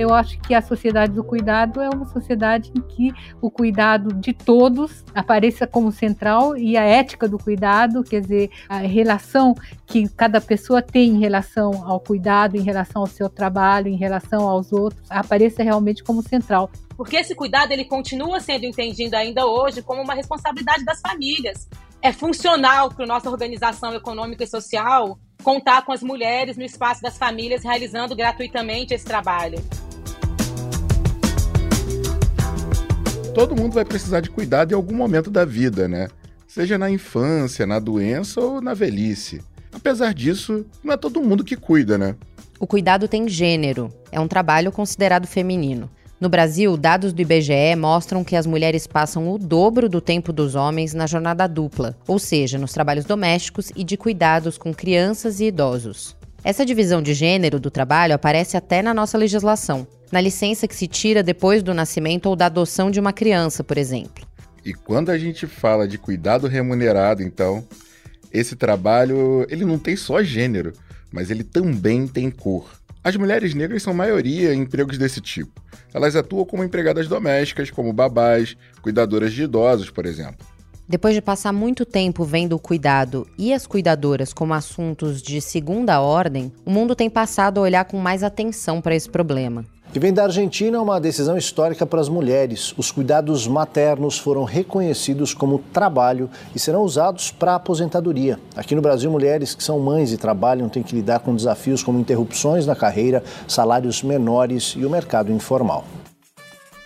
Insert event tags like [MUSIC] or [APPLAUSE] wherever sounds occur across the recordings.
Eu acho que a sociedade do cuidado é uma sociedade em que o cuidado de todos apareça como central e a ética do cuidado, quer dizer, a relação que cada pessoa tem em relação ao cuidado, em relação ao seu trabalho, em relação aos outros, apareça realmente como central. Porque esse cuidado ele continua sendo entendido ainda hoje como uma responsabilidade das famílias. É funcional para nossa organização econômica e social contar com as mulheres no espaço das famílias realizando gratuitamente esse trabalho. Todo mundo vai precisar de cuidado em algum momento da vida, né? Seja na infância, na doença ou na velhice. Apesar disso, não é todo mundo que cuida, né? O cuidado tem gênero. É um trabalho considerado feminino. No Brasil, dados do IBGE mostram que as mulheres passam o dobro do tempo dos homens na jornada dupla, ou seja, nos trabalhos domésticos e de cuidados com crianças e idosos. Essa divisão de gênero do trabalho aparece até na nossa legislação, na licença que se tira depois do nascimento ou da adoção de uma criança, por exemplo. E quando a gente fala de cuidado remunerado, então, esse trabalho, ele não tem só gênero, mas ele também tem cor. As mulheres negras são maioria em empregos desse tipo. Elas atuam como empregadas domésticas, como babás, cuidadoras de idosos, por exemplo. Depois de passar muito tempo vendo o cuidado e as cuidadoras como assuntos de segunda ordem, o mundo tem passado a olhar com mais atenção para esse problema que vem da Argentina, uma decisão histórica para as mulheres. Os cuidados maternos foram reconhecidos como trabalho e serão usados para a aposentadoria. Aqui no Brasil, mulheres que são mães e trabalham têm que lidar com desafios como interrupções na carreira, salários menores e o mercado informal.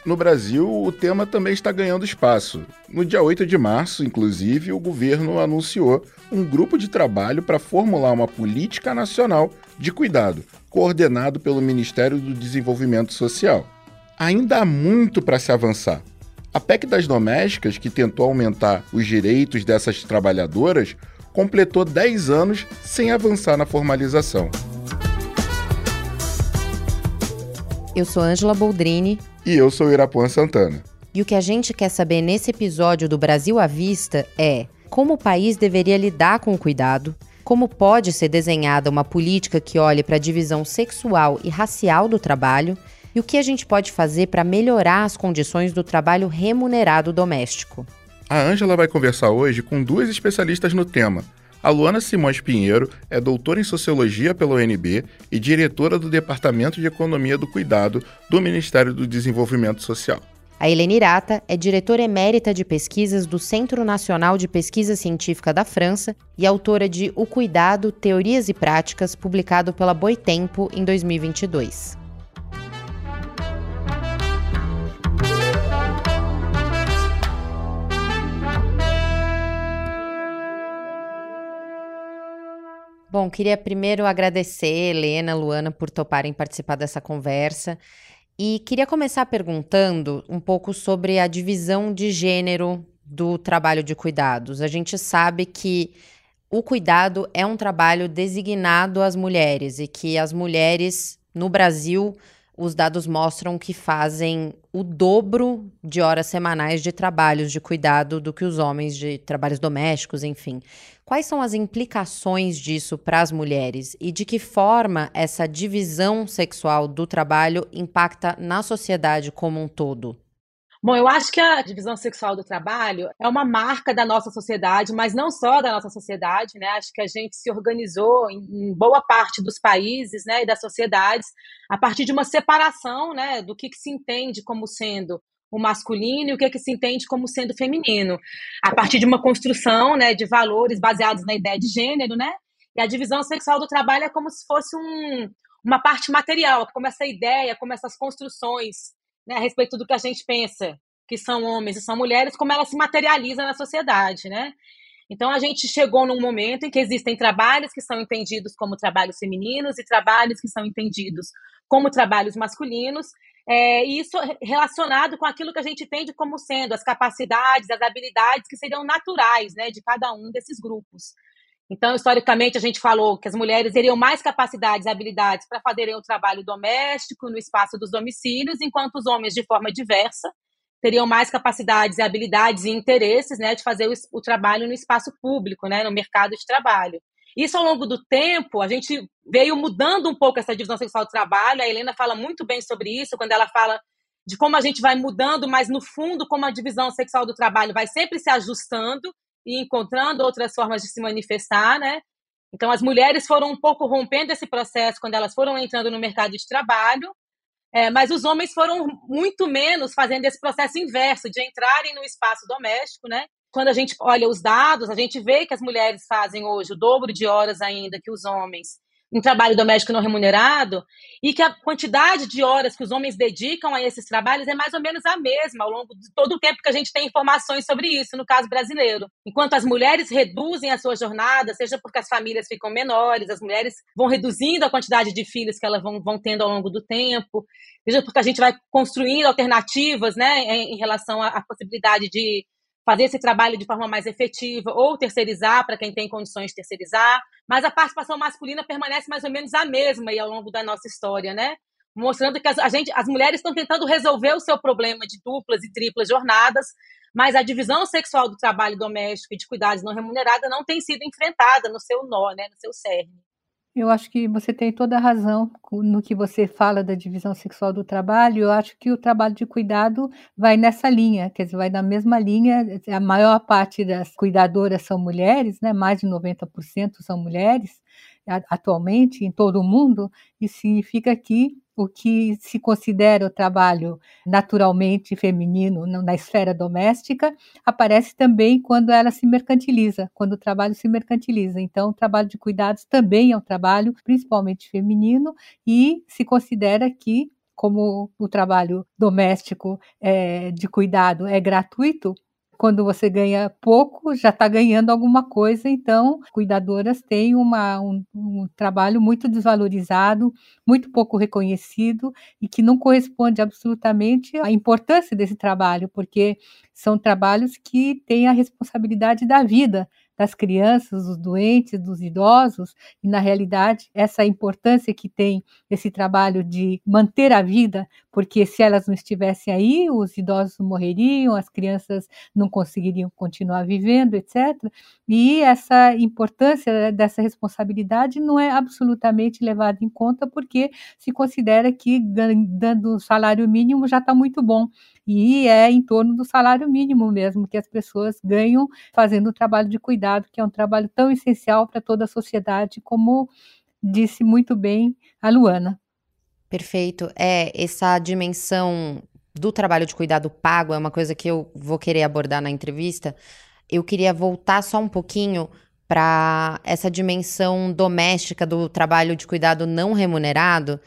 No Brasil, o tema também está ganhando espaço. No dia 8 de março, inclusive, o governo anunciou um grupo de trabalho para formular uma política nacional de cuidado, coordenado pelo Ministério do Desenvolvimento Social. Ainda há muito para se avançar. A PEC das domésticas, que tentou aumentar os direitos dessas trabalhadoras, completou 10 anos sem avançar na formalização. Eu sou Ângela Boldrini e eu sou Irapuan Santana. E o que a gente quer saber nesse episódio do Brasil à Vista é como o país deveria lidar com o cuidado, como pode ser desenhada uma política que olhe para a divisão sexual e racial do trabalho e o que a gente pode fazer para melhorar as condições do trabalho remunerado doméstico. A Ângela vai conversar hoje com duas especialistas no tema, a Luana Simões Pinheiro é doutora em Sociologia pela UNB e diretora do Departamento de Economia do Cuidado do Ministério do Desenvolvimento Social. A Helena Irata é diretora emérita de pesquisas do Centro Nacional de Pesquisa Científica da França e autora de O Cuidado, Teorias e Práticas, publicado pela Boitempo em 2022. Bom, queria primeiro agradecer Helena, Luana por toparem participar dessa conversa. E queria começar perguntando um pouco sobre a divisão de gênero do trabalho de cuidados. A gente sabe que o cuidado é um trabalho designado às mulheres e que as mulheres no Brasil os dados mostram que fazem o dobro de horas semanais de trabalhos de cuidado do que os homens de trabalhos domésticos, enfim. Quais são as implicações disso para as mulheres e de que forma essa divisão sexual do trabalho impacta na sociedade como um todo? Bom, eu acho que a divisão sexual do trabalho é uma marca da nossa sociedade, mas não só da nossa sociedade, né? Acho que a gente se organizou em, boa parte dos países, né, e das sociedades a partir de uma separação, né, do que, que se entende como sendo o masculino e o que, que se entende como sendo feminino, a partir de uma construção, né, de valores baseados na ideia de gênero, né? E a divisão sexual do trabalho é como se fosse um, uma parte material, como essa ideia, como essas construções né, a respeito do que a gente pensa que são homens e são mulheres, como ela se materializa na sociedade, né? Então a gente chegou num momento em que existem trabalhos que são entendidos como trabalhos femininos e trabalhos que são entendidos como trabalhos masculinos, é, e isso relacionado com aquilo que a gente entende como sendo as capacidades, as habilidades que seriam naturais né, de cada um desses grupos. Então, historicamente, a gente falou que as mulheres teriam mais capacidades e habilidades para fazerem o trabalho doméstico no espaço dos domicílios, enquanto os homens, de forma diversa, teriam mais capacidades e habilidades e interesses né, de fazer o, o trabalho no espaço público, né, no mercado de trabalho. Isso ao longo do tempo, a gente veio mudando um pouco essa divisão sexual do trabalho. A Helena fala muito bem sobre isso quando ela fala de como a gente vai mudando, mas no fundo, como a divisão sexual do trabalho vai sempre se ajustando e encontrando outras formas de se manifestar, né? Então, as mulheres foram um pouco rompendo esse processo quando elas foram entrando no mercado de trabalho, é, mas os homens foram muito menos fazendo esse processo inverso, de entrarem no espaço doméstico, né? Quando a gente olha os dados, a gente vê que as mulheres fazem hoje o dobro de horas ainda que os homens um trabalho doméstico não remunerado e que a quantidade de horas que os homens dedicam a esses trabalhos é mais ou menos a mesma ao longo de todo o tempo que a gente tem informações sobre isso, no caso brasileiro. Enquanto as mulheres reduzem a sua jornada, seja porque as famílias ficam menores, as mulheres vão reduzindo a quantidade de filhos que elas vão, vão tendo ao longo do tempo, seja porque a gente vai construindo alternativas né, em, em relação à, à possibilidade de fazer esse trabalho de forma mais efetiva ou terceirizar para quem tem condições de terceirizar, mas a participação masculina permanece mais ou menos a mesma aí ao longo da nossa história, né? Mostrando que as, a gente, as mulheres estão tentando resolver o seu problema de duplas e triplas jornadas, mas a divisão sexual do trabalho doméstico e de cuidados não remunerada não tem sido enfrentada no seu nó, né, no seu cerne. Eu acho que você tem toda a razão no que você fala da divisão sexual do trabalho. Eu acho que o trabalho de cuidado vai nessa linha, quer dizer, vai na mesma linha. A maior parte das cuidadoras são mulheres, né? mais de 90% são mulheres atualmente em todo o mundo. Isso significa que o que se considera o trabalho naturalmente feminino na esfera doméstica aparece também quando ela se mercantiliza, quando o trabalho se mercantiliza. Então, o trabalho de cuidados também é um trabalho principalmente feminino e se considera que como o trabalho doméstico é, de cuidado é gratuito, quando você ganha pouco, já está ganhando alguma coisa, então cuidadoras têm uma, um, um, trabalho muito desvalorizado, muito pouco reconhecido e que não corresponde absolutamente à importância desse trabalho, porque são trabalhos que têm a responsabilidade da vida das crianças, dos doentes, dos idosos, e na realidade essa importância que tem esse trabalho de manter a vida, porque se elas não estivessem aí, os idosos morreriam, as crianças não conseguiriam continuar vivendo, etc. E essa importância dessa responsabilidade não é absolutamente levada em conta, porque se considera que dando salário mínimo já está muito bom e é em torno do salário mínimo mesmo que as pessoas ganham fazendo o trabalho de cuidado, que é um trabalho tão essencial para toda a sociedade, como disse muito bem a Luana. Perfeito. É, essa dimensão do trabalho de cuidado pago é uma coisa que eu vou querer abordar na entrevista. Eu queria voltar só um pouquinho para essa dimensão doméstica do trabalho de cuidado não remunerado,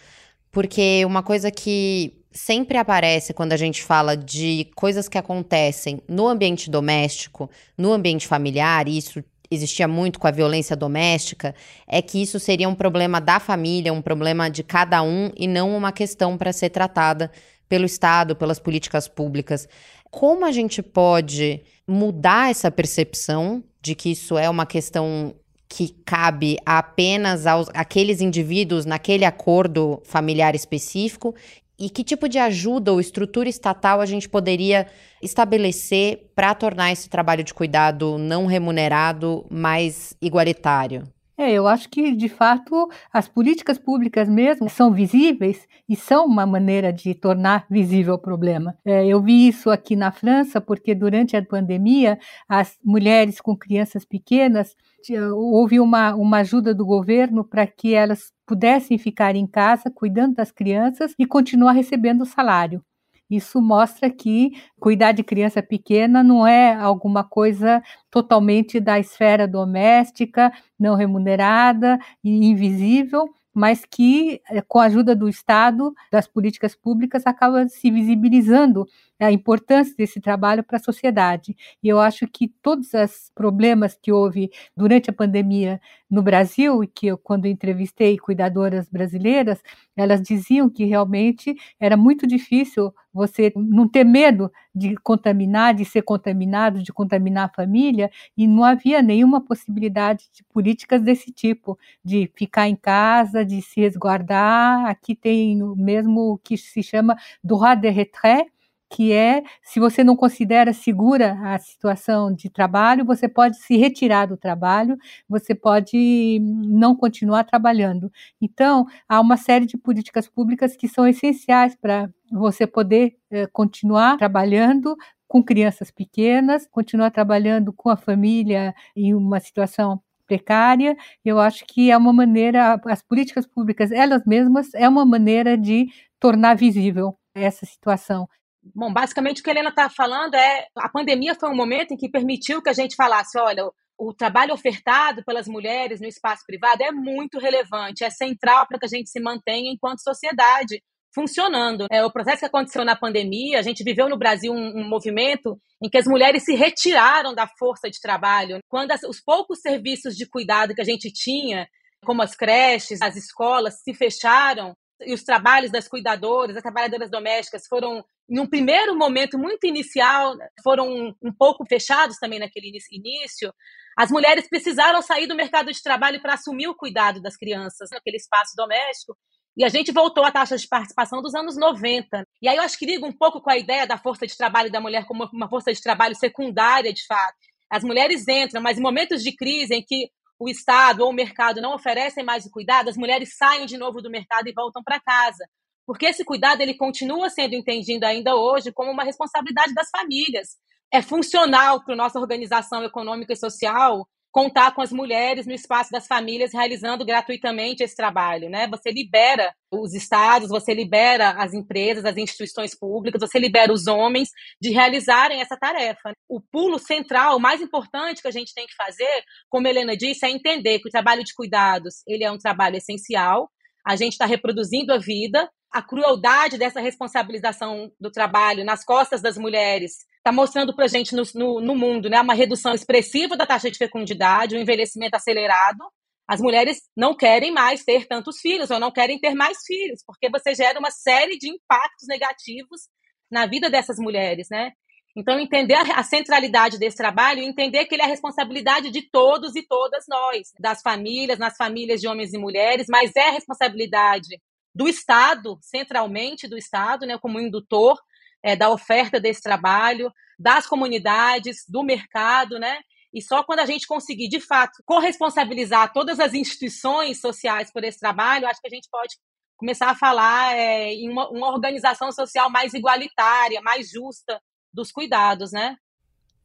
porque uma coisa que sempre aparece quando a gente fala de coisas que acontecem no ambiente doméstico, no ambiente familiar, e isso existia muito com a violência doméstica, é que isso seria um problema da família, um problema de cada um e não uma questão para ser tratada pelo Estado, pelas políticas públicas. Como a gente pode mudar essa percepção de que isso é uma questão que cabe apenas aos aqueles indivíduos naquele acordo familiar específico e que tipo de ajuda ou estrutura estatal a gente poderia estabelecer para tornar esse trabalho de cuidado não remunerado mais igualitário? É, eu acho que, de fato, as políticas públicas mesmo são visíveis e são uma maneira de tornar visível o problema. É, eu vi isso aqui na França, porque durante a pandemia, as mulheres com crianças pequenas houve uma, uma ajuda do governo para que elas pudessem ficar em casa cuidando das crianças e continuar recebendo o salário. Isso mostra que cuidar de criança pequena não é alguma coisa totalmente da esfera doméstica, não remunerada e invisível, mas que, eh, com a ajuda do Estado, das políticas públicas, acaba se visibilizando a importância desse trabalho para a sociedade. E eu acho que todos os problemas que houve durante a pandemia no Brasil, e que eu, quando entrevistei cuidadoras brasileiras, elas diziam que realmente era muito difícil você não ter medo de contaminar, de ser contaminado, de contaminar a família, e não havia nenhuma possibilidade de políticas desse tipo, de ficar em casa, de se resguardar. Aqui tem mesmo o que se chama droit de retrait, que é se você não considera segura a situação de trabalho, você pode se retirar do trabalho, você pode não continuar trabalhando. Então, há uma série de políticas públicas que são essenciais para você poder eh, continuar trabalhando com crianças pequenas, continuar trabalhando com a família em uma situação precária. Eu acho que é uma maneira, as políticas públicas, elas mesmas, é uma maneira de tornar visível essa situação. Bom, basicamente o que a Helena está falando é a pandemia foi um momento em que permitiu que a gente falasse, olha, o trabalho ofertado pelas mulheres no espaço privado é muito relevante, é central para que a gente se mantenha enquanto sociedade funcionando. É, o processo que aconteceu na pandemia, a gente viveu no Brasil um, um movimento em que as mulheres se retiraram da força de trabalho. Quando as, os poucos serviços de cuidado que a gente tinha, como as creches, as escolas, se fecharam, e os trabalhos das cuidadoras, das trabalhadoras domésticas foram, em um primeiro momento muito inicial, foram um pouco fechados também naquele início, as mulheres precisaram sair do mercado de trabalho para assumir o cuidado das crianças naquele espaço doméstico. E a gente voltou à taxa de participação dos anos 90. E aí eu acho que liga um pouco com a ideia da força de trabalho da mulher como uma força de trabalho secundária, de fato. As mulheres entram, mas em momentos de crise em que o Estado ou o mercado não oferecem mais o cuidado, as mulheres saem de novo do mercado e voltam para casa. Porque esse cuidado ele continua sendo entendido ainda hoje como uma responsabilidade das famílias. É funcional para nossa organização econômica e social contar com as mulheres no espaço das famílias realizando gratuitamente esse trabalho, né? Você libera os estados, você libera as empresas, as instituições públicas, você libera os homens de realizarem essa tarefa. O pulo central, o mais importante que a gente tem que fazer, como Helena disse, é entender que o trabalho de cuidados, ele é um trabalho essencial, a gente está reproduzindo a vida, a crueldade dessa responsabilização do trabalho nas costas das mulheres está mostrando para a gente no, no, no, mundo né, uma redução expressiva da taxa de fecundidade, um envelhecimento acelerado. As mulheres não querem mais ter tantos filhos ou não querem ter mais filhos, porque você gera uma série de impactos negativos na vida dessas mulheres, né? Então, entender a centralidade desse trabalho entender que ele é a responsabilidade de todos e todas nós, das famílias, nas famílias de homens e mulheres, mas é a responsabilidade do Estado, centralmente do Estado, né, como indutor é, da oferta desse trabalho, das comunidades, do mercado, né? E só quando a gente conseguir, de fato, corresponsabilizar todas as instituições sociais por esse trabalho, acho que a gente pode começar a falar é, em uma, uma organização social mais igualitária, mais justa dos cuidados, né?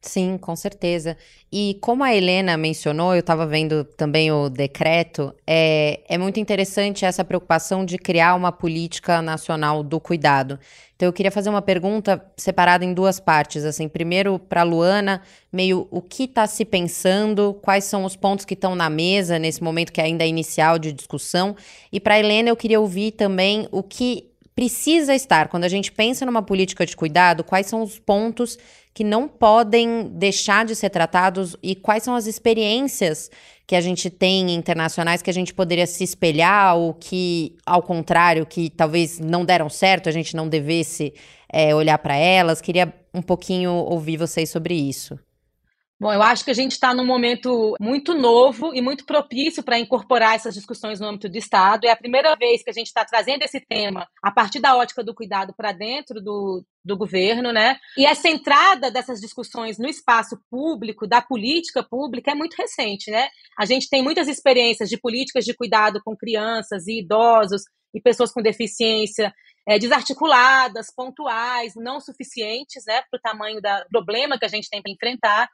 Sim, com certeza. E como a Helena mencionou, eu estava vendo também o decreto, é, é muito interessante essa preocupação de criar uma política nacional do cuidado. Então eu queria fazer uma pergunta separada em duas partes. Assim, primeiro para Luana, meio o que está se pensando, quais são os pontos que estão na mesa nesse momento que ainda é inicial de discussão. E para Helena, eu queria ouvir também o que precisa estar, quando a gente pensa numa política de cuidado, quais são os pontos que não podem deixar de ser tratados e quais são as experiências que a gente tem internacionais que a gente poderia se espelhar ou que, ao contrário, que talvez não deram certo, a gente não devesse é, olhar para elas. Queria um pouquinho ouvir vocês sobre isso. Bom, eu acho que a gente está num momento muito novo e muito propício para incorporar essas discussões no âmbito do Estado. É a primeira vez que a gente está trazendo esse tema a partir da ótica do cuidado para dentro do, do governo, né? E essa entrada dessas discussões no espaço público, da política pública, é muito recente, né? A gente tem muitas experiências de políticas de cuidado com crianças e idosos e pessoas com deficiência é, desarticuladas, pontuais, não suficientes, né, para o tamanho do problema que a gente tem para enfrentar.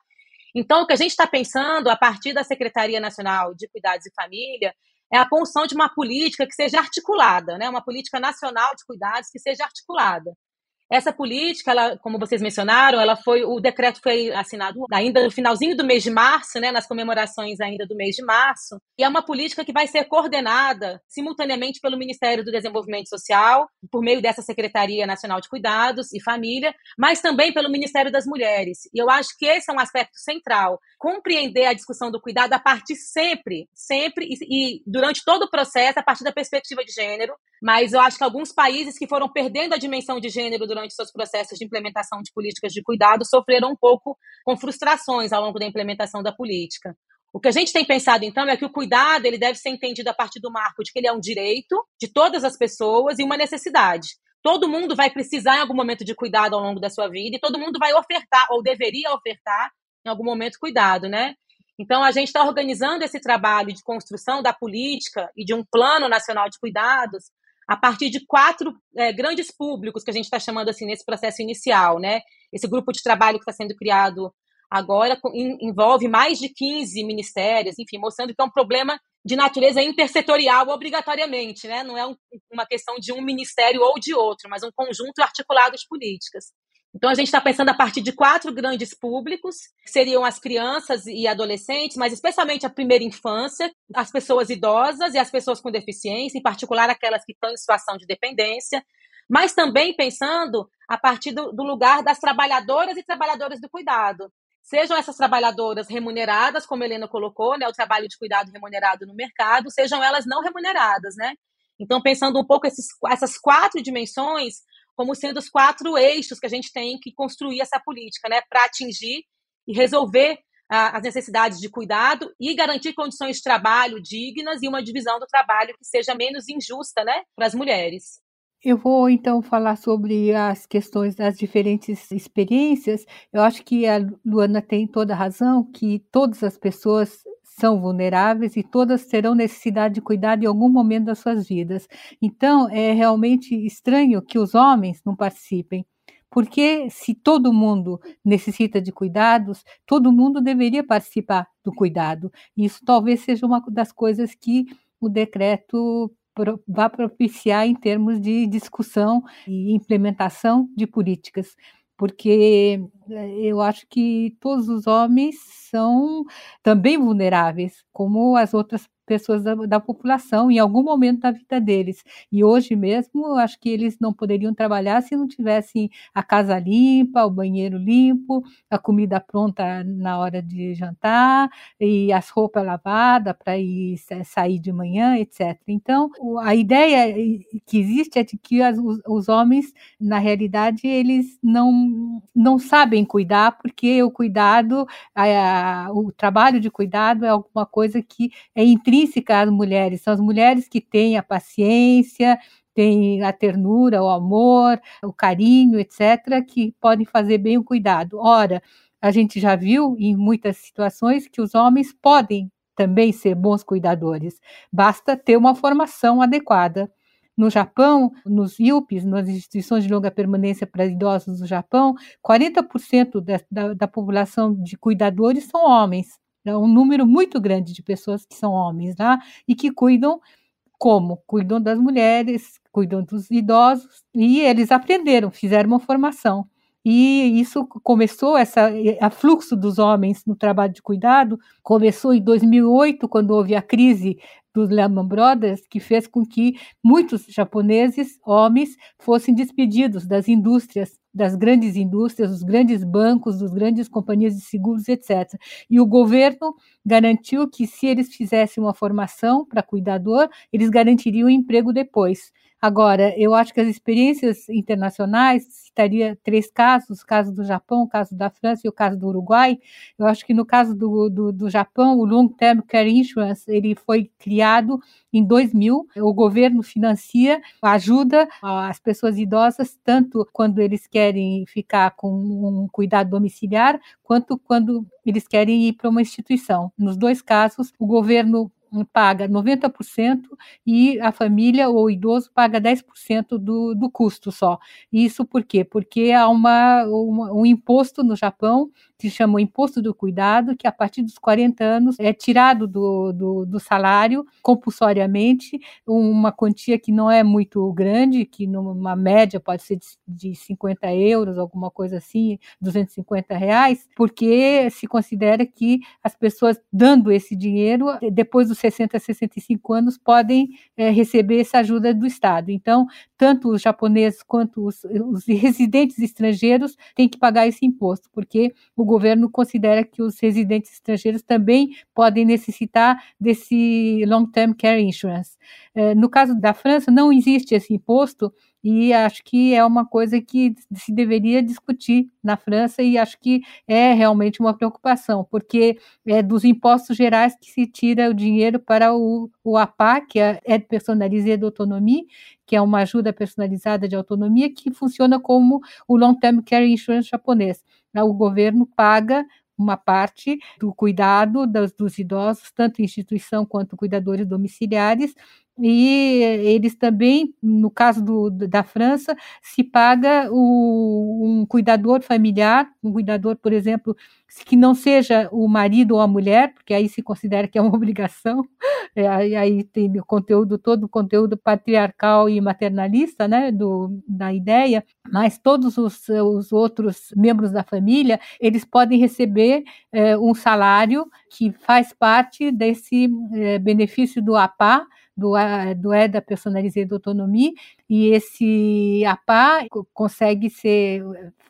Então, o que a gente está pensando a partir da Secretaria Nacional de Cuidados e Família é a construção de uma política que seja articulada, né? uma política nacional de cuidados que seja articulada. Essa política, ela, como vocês mencionaram, ela foi o decreto foi assinado ainda no finalzinho do mês de março, né, nas comemorações ainda do mês de março, e é uma política que vai ser coordenada simultaneamente pelo Ministério do Desenvolvimento Social, por meio dessa Secretaria Nacional de Cuidados e Família, mas também pelo Ministério das Mulheres. E eu acho que esse é um aspecto central, compreender a discussão do cuidado a partir sempre, sempre e, e durante todo o processo a partir da perspectiva de gênero, mas eu acho que alguns países que foram perdendo a dimensão de gênero durante seus processos de implementação de políticas de cuidado sofreram um pouco com frustrações ao longo da implementação da política. O que a gente tem pensado, então, é que o cuidado ele deve ser entendido a partir do marco de que ele é um direito de todas as pessoas e uma necessidade. todo mundo vai precisar em algum momento de cuidado ao longo da sua vida e todo mundo vai ofertar ou deveria ofertar em algum momento cuidado, né? Então a gente está organizando esse trabalho de construção da política e de um plano nacional de cuidados a partir de quatro é, grandes públicos que a gente está chamando assim nesse processo inicial, né? Esse grupo de trabalho que está sendo criado agora envolve mais de 15 ministérios, enfim, mostrando que é um problema de natureza intersetorial obrigatoriamente, né? Não é um, uma questão de um ministério ou de outro, mas um conjunto articulado de políticas. Então a gente está pensando a partir de quatro grandes públicos, que seriam as crianças e adolescentes, mas especialmente a primeira infância, as pessoas idosas e as pessoas com deficiência, em particular aquelas que estão em situação de dependência, mas também pensando a partir do, do lugar das trabalhadoras e trabalhadoras do cuidado. Sejam essas trabalhadoras remuneradas, como a Helena colocou, né, o trabalho de cuidado remunerado no mercado, sejam elas não remuneradas, né? Então, pensando um pouco esses, essas quatro dimensões como sendo os quatro eixos que a gente tem que construir essa política, né, para atingir e resolver ah, as necessidades de cuidado e garantir condições de trabalho dignas e uma divisão do trabalho que seja menos injusta, né, para as mulheres. Eu vou então falar sobre as questões das diferentes experiências. Eu acho que a Luana tem toda a razão, que todas as pessoas são vulneráveis e todas terão necessidade de cuidado em algum momento das suas vidas. Então, é realmente estranho que os homens não participem. Porque se todo mundo necessita de cuidados, todo mundo deveria participar do cuidado. Isso talvez seja uma das coisas que o decreto vá propiciar em termos de discussão e implementação de políticas, porque eu acho que todos os homens são também vulneráveis, como as outras pessoas da, da, população em algum momento da vida deles. E hoje mesmo, eu acho que eles não poderiam trabalhar se não tivessem a casa limpa, o banheiro limpo, a comida pronta na hora de jantar e as roupas lavadas para ir sair de manhã, etc. Então, a ideia que existe é de que as, os, os homens, na realidade, eles não, não sabem cuidar, porque o cuidado, a, a, o trabalho de cuidado é alguma coisa que é intrínseca às mulheres, são as mulheres que têm a paciência, têm a ternura, o amor, o carinho, etc., que podem fazer bem o cuidado. Ora, a gente já viu em muitas situações que os homens podem também ser bons cuidadores, basta ter uma formação adequada. No Japão, nos IUPs, nas instituições de longa permanência para idosos do Japão, 40% da, da, da população de cuidadores são homens. É um número muito grande de pessoas que são homens lá né, e que cuidam como? Cuidam das mulheres, cuidam dos idosos, e eles aprenderam, fizeram uma formação. E isso começou, essa, a fluxo dos homens no trabalho de cuidado, começou em 2008, quando houve a crise dos Lehman Brothers, que fez com que muitos japoneses, homens, fossem despedidos das indústrias das grandes indústrias, dos grandes bancos, das grandes companhias de seguros, etc. E o governo garantiu que se eles fizessem uma formação para cuidador, eles garantiriam emprego depois. Agora, eu acho que as experiências internacionais, citaria três casos, o caso do Japão, o caso da França e o caso do Uruguai. Eu acho que no caso do, do, do Japão, o Long Term Care Insurance, ele foi criado em 2000. O governo financia, ajuda as pessoas idosas, tanto quando eles querem ficar com um cuidado domiciliar, quanto quando eles querem ir para uma instituição. Nos dois casos, o governo paga 90% e a família ou o idoso paga 10% do, do custo só. Isso por quê? Porque há uma, uma, um imposto no Japão que chama o imposto do cuidado, que a partir dos 40 anos é tirado do, do, do salário compulsoriamente, uma quantia que não é muito grande, que numa média pode ser de, de 50 euros, alguma coisa assim, 250 reais, porque se considera que as pessoas dando esse dinheiro, depois dos 60, 65 anos, podem é, receber essa ajuda do Estado. Então, tanto os japoneses quanto os, os [LAUGHS] residentes estrangeiros têm que pagar esse imposto, porque o governo considera que os residentes estrangeiros também podem necessitar desse long-term care insurance. É, no caso da França, não existe esse imposto, e acho que é uma coisa que se deveria discutir na França e acho que é realmente uma preocupação, porque é dos impostos gerais que se tira o dinheiro para o, o APA, que é Aide Personnalisée d'Autonomie, que é uma ajuda personalizada de autonomia que funciona como o Long Term Care Insurance japonês. O governo paga uma parte do cuidado dos, dos idosos, tanto instituição quanto cuidadores domiciliares, e eles também, no caso do, da França, se paga o, um cuidador familiar, um cuidador, por exemplo, que não seja o marido ou a mulher, porque aí se considera que é uma [LAUGHS] obrigação, é, aí, tem o conteúdo, todo o conteúdo patriarcal e maternalista, né, do, da ideia, mas todos os, os outros membros da família, eles podem receber é, um salário que faz parte desse é, benefício do APA, do, do EDA Personalizei da Autonomia, e esse APA consegue ser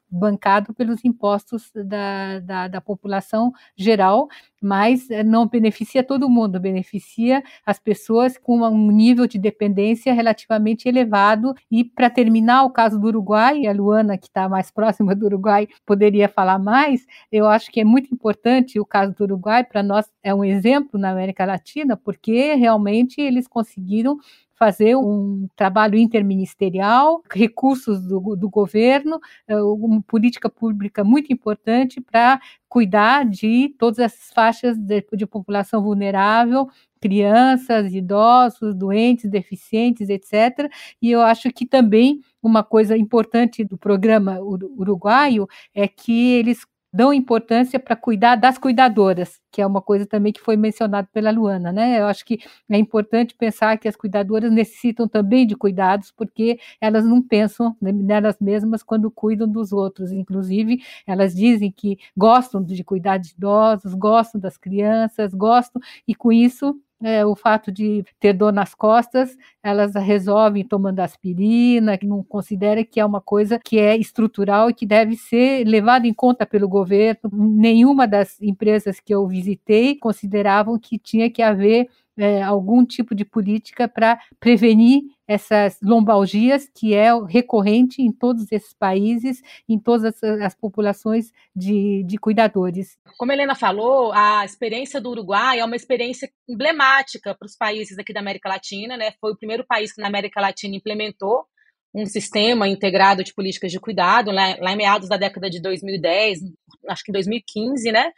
bancado pelos impostos da, da, da, população geral, mas não beneficia todo mundo, beneficia as pessoas com um nível de dependência relativamente elevado. E para terminar o caso do Uruguai, a Luana, que está mais [LAUGHS] próxima do Uruguai, poderia falar mais, eu acho que é muito importante o caso do Uruguai, para nós é um exemplo na América Latina, porque realmente eles conseguiram fazer um trabalho interministerial, recursos do, do governo, eh, uma política pública muito importante para cuidar de todas essas faixas de, de população vulnerável, crianças, idosos, doentes, deficientes, etc. E eu acho que também uma coisa importante do programa uruguaio é que eles dão importância para cuidar das cuidadoras, que é uma coisa também que foi mencionado pela Luana, né? Eu acho que é importante pensar que as cuidadoras necessitam também de cuidados, porque elas não pensam nelas mesmas quando cuidam dos outros. Inclusive, elas dizem que gostam de cuidar de idosos, gostam das crianças, gostam, e com isso é, o fato de ter dor nas costas, elas resolvem tomando aspirina, que não considera que é uma coisa que é estrutural e que deve ser levada em conta pelo governo. Nenhuma das empresas que eu visitei consideravam que tinha que haver é, algum tipo de política para prevenir essas lombalgias, que é recorrente em todos esses países, em todas as, as populações de, de, cuidadores. Como a Helena falou, a experiência do Uruguai é uma experiência emblemática para os países aqui da América Latina, né? Foi o primeiro país que na América Latina implementou um sistema integrado de políticas de cuidado, lá, lá em meados da década de 2010, acho que em 2015, né?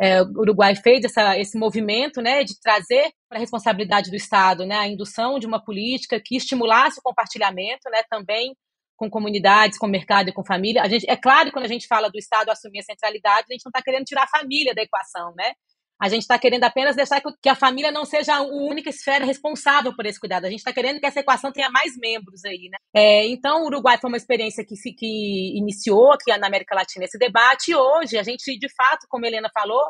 É, o Uruguai fez essa, esse movimento né, de trazer para a responsabilidade do Estado né, a indução de uma política que estimulasse o compartilhamento né, também com comunidades, com mercado e com família. A gente, é claro que quando a gente fala do Estado assumir a centralidade, a gente não está querendo tirar a família da equação, né? A gente está querendo apenas deixar que a família não seja a única esfera responsável por esse cuidado. A gente está querendo que essa equação tenha mais membros aí, né? É, então, o Uruguai foi uma experiência que, que iniciou aqui na América Latina esse debate e hoje a gente, de fato, como a Helena falou,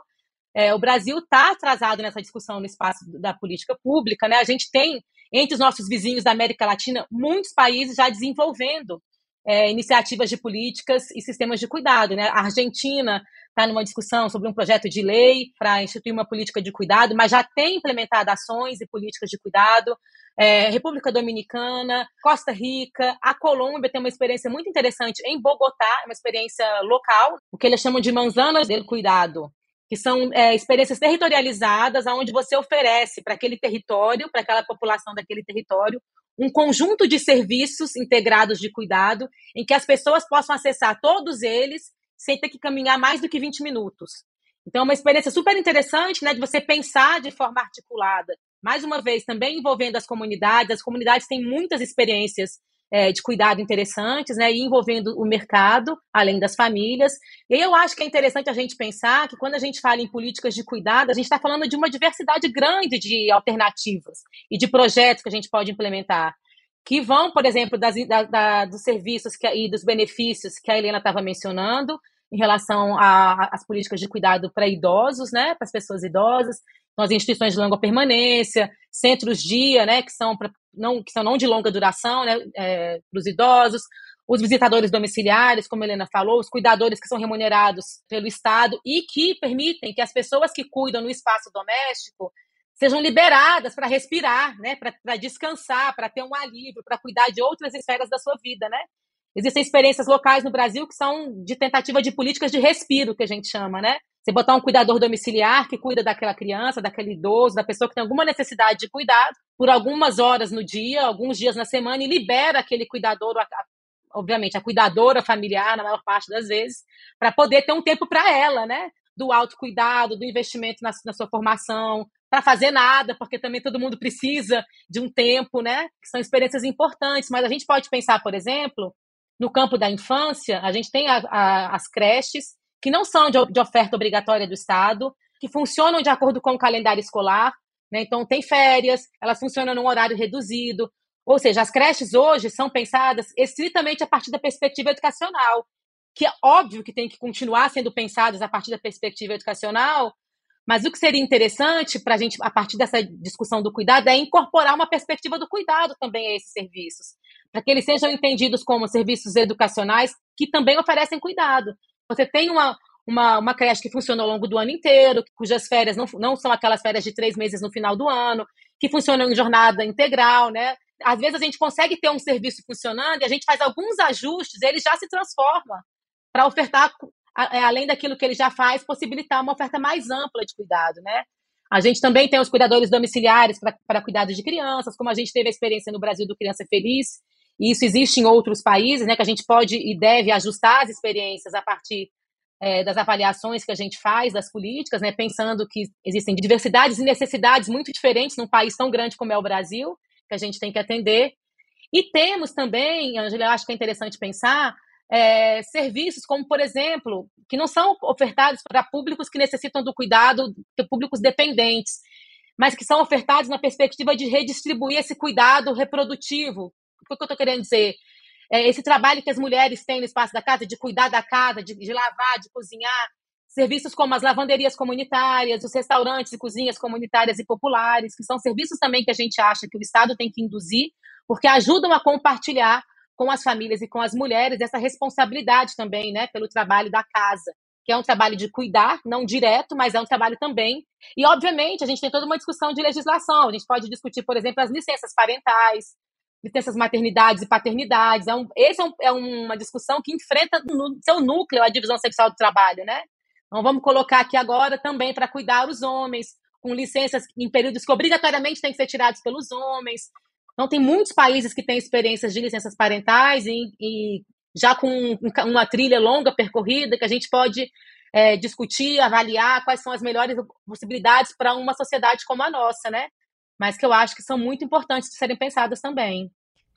é, o Brasil está atrasado nessa discussão no espaço da política pública, né? A gente tem entre os nossos vizinhos da América Latina muitos países já desenvolvendo é, iniciativas de políticas e sistemas de cuidado, né? A Argentina está numa discussão sobre um projeto de lei para instituir uma política de cuidado, mas já tem implementado ações e políticas de cuidado. É, República Dominicana, Costa Rica, a Colômbia tem uma experiência muito interessante em Bogotá, uma experiência local, o que eles chamam de manzanas del cuidado, que são é, experiências territorializadas, onde você oferece para aquele território, para aquela população daquele território, um conjunto de serviços integrados de cuidado, em que as pessoas possam acessar todos eles sem ter que caminhar mais do que 20 minutos. Então, é uma experiência super interessante, né, de você pensar de forma articulada. Mais uma vez, também envolvendo as comunidades. As comunidades têm muitas experiências é, de cuidado interessantes, né, envolvendo o mercado, além das famílias. E eu acho que é interessante a gente pensar que quando a gente fala em políticas de cuidado, a gente está falando de uma diversidade grande de alternativas e de projetos que a gente pode implementar que vão, por exemplo, das, da, da, dos serviços que, e dos benefícios que a Helena estava mencionando em relação às políticas de cuidado para idosos, né, para as pessoas idosas, então, as instituições de longa permanência, centros-dia, né, que são, pra, não, que são não de longa duração, né, é, para os idosos, os visitadores domiciliares, como a Helena falou, os cuidadores que são remunerados pelo Estado e que permitem que as pessoas que cuidam no espaço doméstico sejam liberadas para respirar, né, para descansar, para ter um alívio, para cuidar de outras esferas da sua vida, né? Existem experiências locais no Brasil que são de tentativa de políticas de respiro, que a gente chama, né? Você botar um cuidador domiciliar que cuida daquela criança, daquele idoso, da pessoa que tem alguma necessidade de cuidado, por algumas horas no dia, alguns dias na semana, e libera aquele cuidador, obviamente, a cuidadora familiar, na maior parte das vezes, para poder ter um tempo para ela, né? Do autocuidado, do investimento na, na sua formação, para fazer nada, porque também todo mundo precisa de um tempo, né? São experiências importantes, mas a gente pode pensar, por exemplo, no campo da infância, a gente tem a, a, as creches, que não são de, de, oferta obrigatória do Estado, que funcionam de acordo com o calendário escolar, né? então tem férias, elas funcionam num horário reduzido. Ou seja, as creches hoje são pensadas estritamente a partir da perspectiva educacional, que é óbvio que tem que continuar sendo pensadas a partir da perspectiva educacional, mas o que seria interessante para a gente, a partir dessa discussão do cuidado, é incorporar uma perspectiva do cuidado também a esses serviços, para que eles sejam entendidos como serviços educacionais que também oferecem cuidado. Você tem uma, uma, uma creche que funciona ao longo do ano inteiro, cujas férias não, não são aquelas férias de três meses no final do ano, que funcionam em jornada integral, né? Às vezes a gente consegue ter um serviço funcionando e a gente faz alguns ajustes, ele já se transforma para ofertar é, além daquilo que ele já faz, possibilitar uma oferta mais ampla de cuidado, né? A gente também tem os cuidadores domiciliares para cuidado de crianças, como a gente teve a experiência no Brasil do Criança Feliz, e isso existe em outros países, né? Que a gente pode e deve ajustar as experiências a partir é, das avaliações que a gente faz das políticas, né? Pensando que existem diversidades e necessidades muito diferentes num país tão grande como é o Brasil, que a gente tem que atender. E temos também, Angela, eu acho que é interessante pensar é, serviços como, por exemplo, que não são ofertados para públicos que necessitam do cuidado, públicos dependentes, mas que são ofertados na perspectiva de redistribuir esse cuidado reprodutivo. O que eu estou querendo dizer? É, esse trabalho que as mulheres têm no espaço da casa, de cuidar da casa, de, de lavar, de cozinhar, serviços como as lavanderias comunitárias, os restaurantes e cozinhas comunitárias e populares, que são serviços também que a gente acha que o Estado tem que induzir, porque ajudam a compartilhar com as famílias e com as mulheres essa responsabilidade também, né, pelo trabalho da casa, que é um trabalho de cuidar, não direto, mas é um trabalho também. E, obviamente, a gente tem toda uma discussão de legislação. A gente pode discutir, por exemplo, as licenças parentais, licenças maternidades e paternidades. É um, esse é, um, é, uma discussão que enfrenta no seu núcleo a divisão sexual do trabalho, né? Então, vamos colocar aqui agora também para cuidar os homens, com licenças em períodos que obrigatoriamente têm que ser tirados pelos homens, então, tem muitos países que têm experiências de licenças parentais e, e já com uma trilha longa percorrida que a gente pode é, discutir, avaliar quais são as melhores possibilidades para uma sociedade como a nossa, né? Mas que eu acho que são muito importantes de serem pensadas também.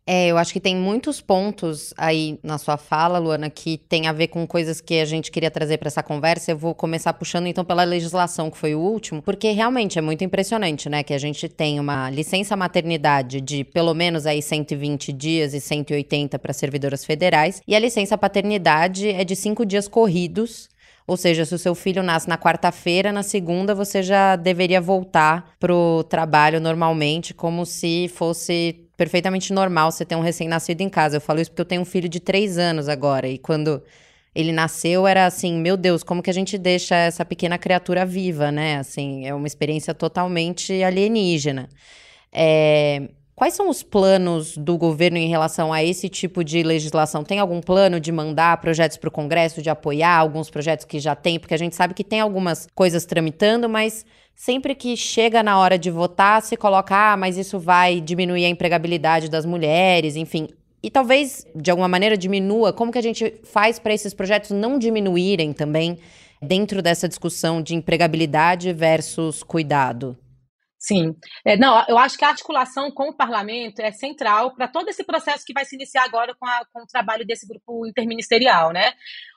É, eu acho que tem muitos pontos aí na sua fala, Luana, que tem a ver com coisas que a gente queria trazer para essa conversa. Eu vou começar puxando então pela legislação, que foi o último, porque realmente é muito impressionante, né, que a gente tem uma licença maternidade de pelo menos aí 120 dias e 180 para servidoras federais, e a licença paternidade é de cinco dias corridos. Ou seja, se o seu filho nasce na quarta-feira, na segunda você já deveria voltar pro trabalho normalmente, como se fosse perfeitamente normal você ter um recém-nascido em casa. Eu falo isso porque eu tenho um filho de três anos agora. E quando ele nasceu, era assim, meu Deus, como que a gente deixa essa pequena criatura viva, né? Assim, é uma experiência totalmente alienígena. É, Quais são os planos do governo em relação a esse tipo de legislação? Tem algum plano de mandar projetos para o Congresso, de apoiar alguns projetos que já tem? Porque a gente sabe que tem algumas coisas tramitando, mas sempre que chega na hora de votar, se coloca, ah, mas isso vai diminuir a empregabilidade das mulheres, enfim. E talvez, de alguma maneira, diminua. Como que a gente faz para esses projetos não diminuírem também dentro dessa discussão de empregabilidade versus cuidado? Sim. É, não, eu acho que a articulação com o parlamento é central para todo esse processo que vai se iniciar agora com, a, com o trabalho desse grupo interministerial, né?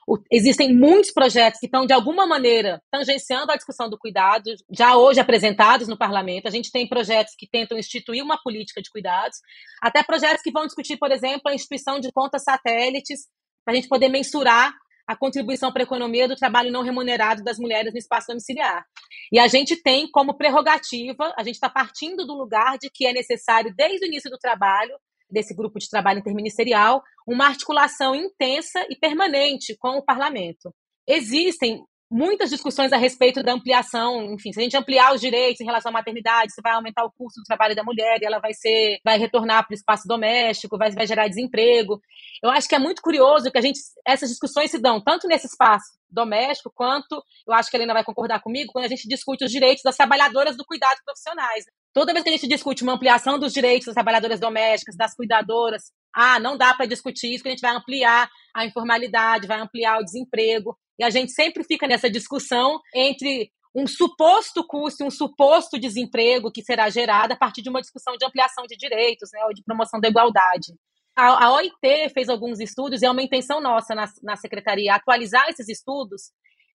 O, existem muitos projetos que estão, de alguma maneira, tangenciando a discussão do cuidado, já hoje apresentados no parlamento. A gente tem projetos que tentam instituir uma política de cuidados, até projetos que vão discutir, por exemplo, a instituição de contas satélites, para a gente poder mensurar a contribuição para a economia do trabalho não remunerado das mulheres no espaço domiciliar. E a gente tem como prerrogativa, a gente está partindo do lugar de que é necessário, desde o início do trabalho, desse grupo de trabalho interministerial, uma articulação intensa e permanente com o parlamento. Existem muitas discussões a respeito da ampliação, enfim, se a gente ampliar os direitos em relação à maternidade, se vai aumentar o custo do trabalho da mulher e ela vai ser, vai retornar para o espaço doméstico, vai, vai gerar desemprego. Eu acho que é muito curioso que a gente, essas discussões se dão tanto nesse espaço doméstico quanto, eu acho que a Helena vai concordar comigo, quando a gente discute os direitos das trabalhadoras do cuidado profissionais. Toda vez que a gente discute uma ampliação dos direitos das trabalhadoras domésticas, das cuidadoras, ah, não dá para discutir isso, que a gente vai ampliar a informalidade, vai ampliar o desemprego. E a gente sempre fica nessa discussão entre um suposto custo, um suposto desemprego que será gerado a partir de uma discussão de ampliação de direitos, né, ou de promoção da igualdade. A, a OIT fez alguns estudos, e é uma intenção nossa na, na secretaria atualizar esses estudos,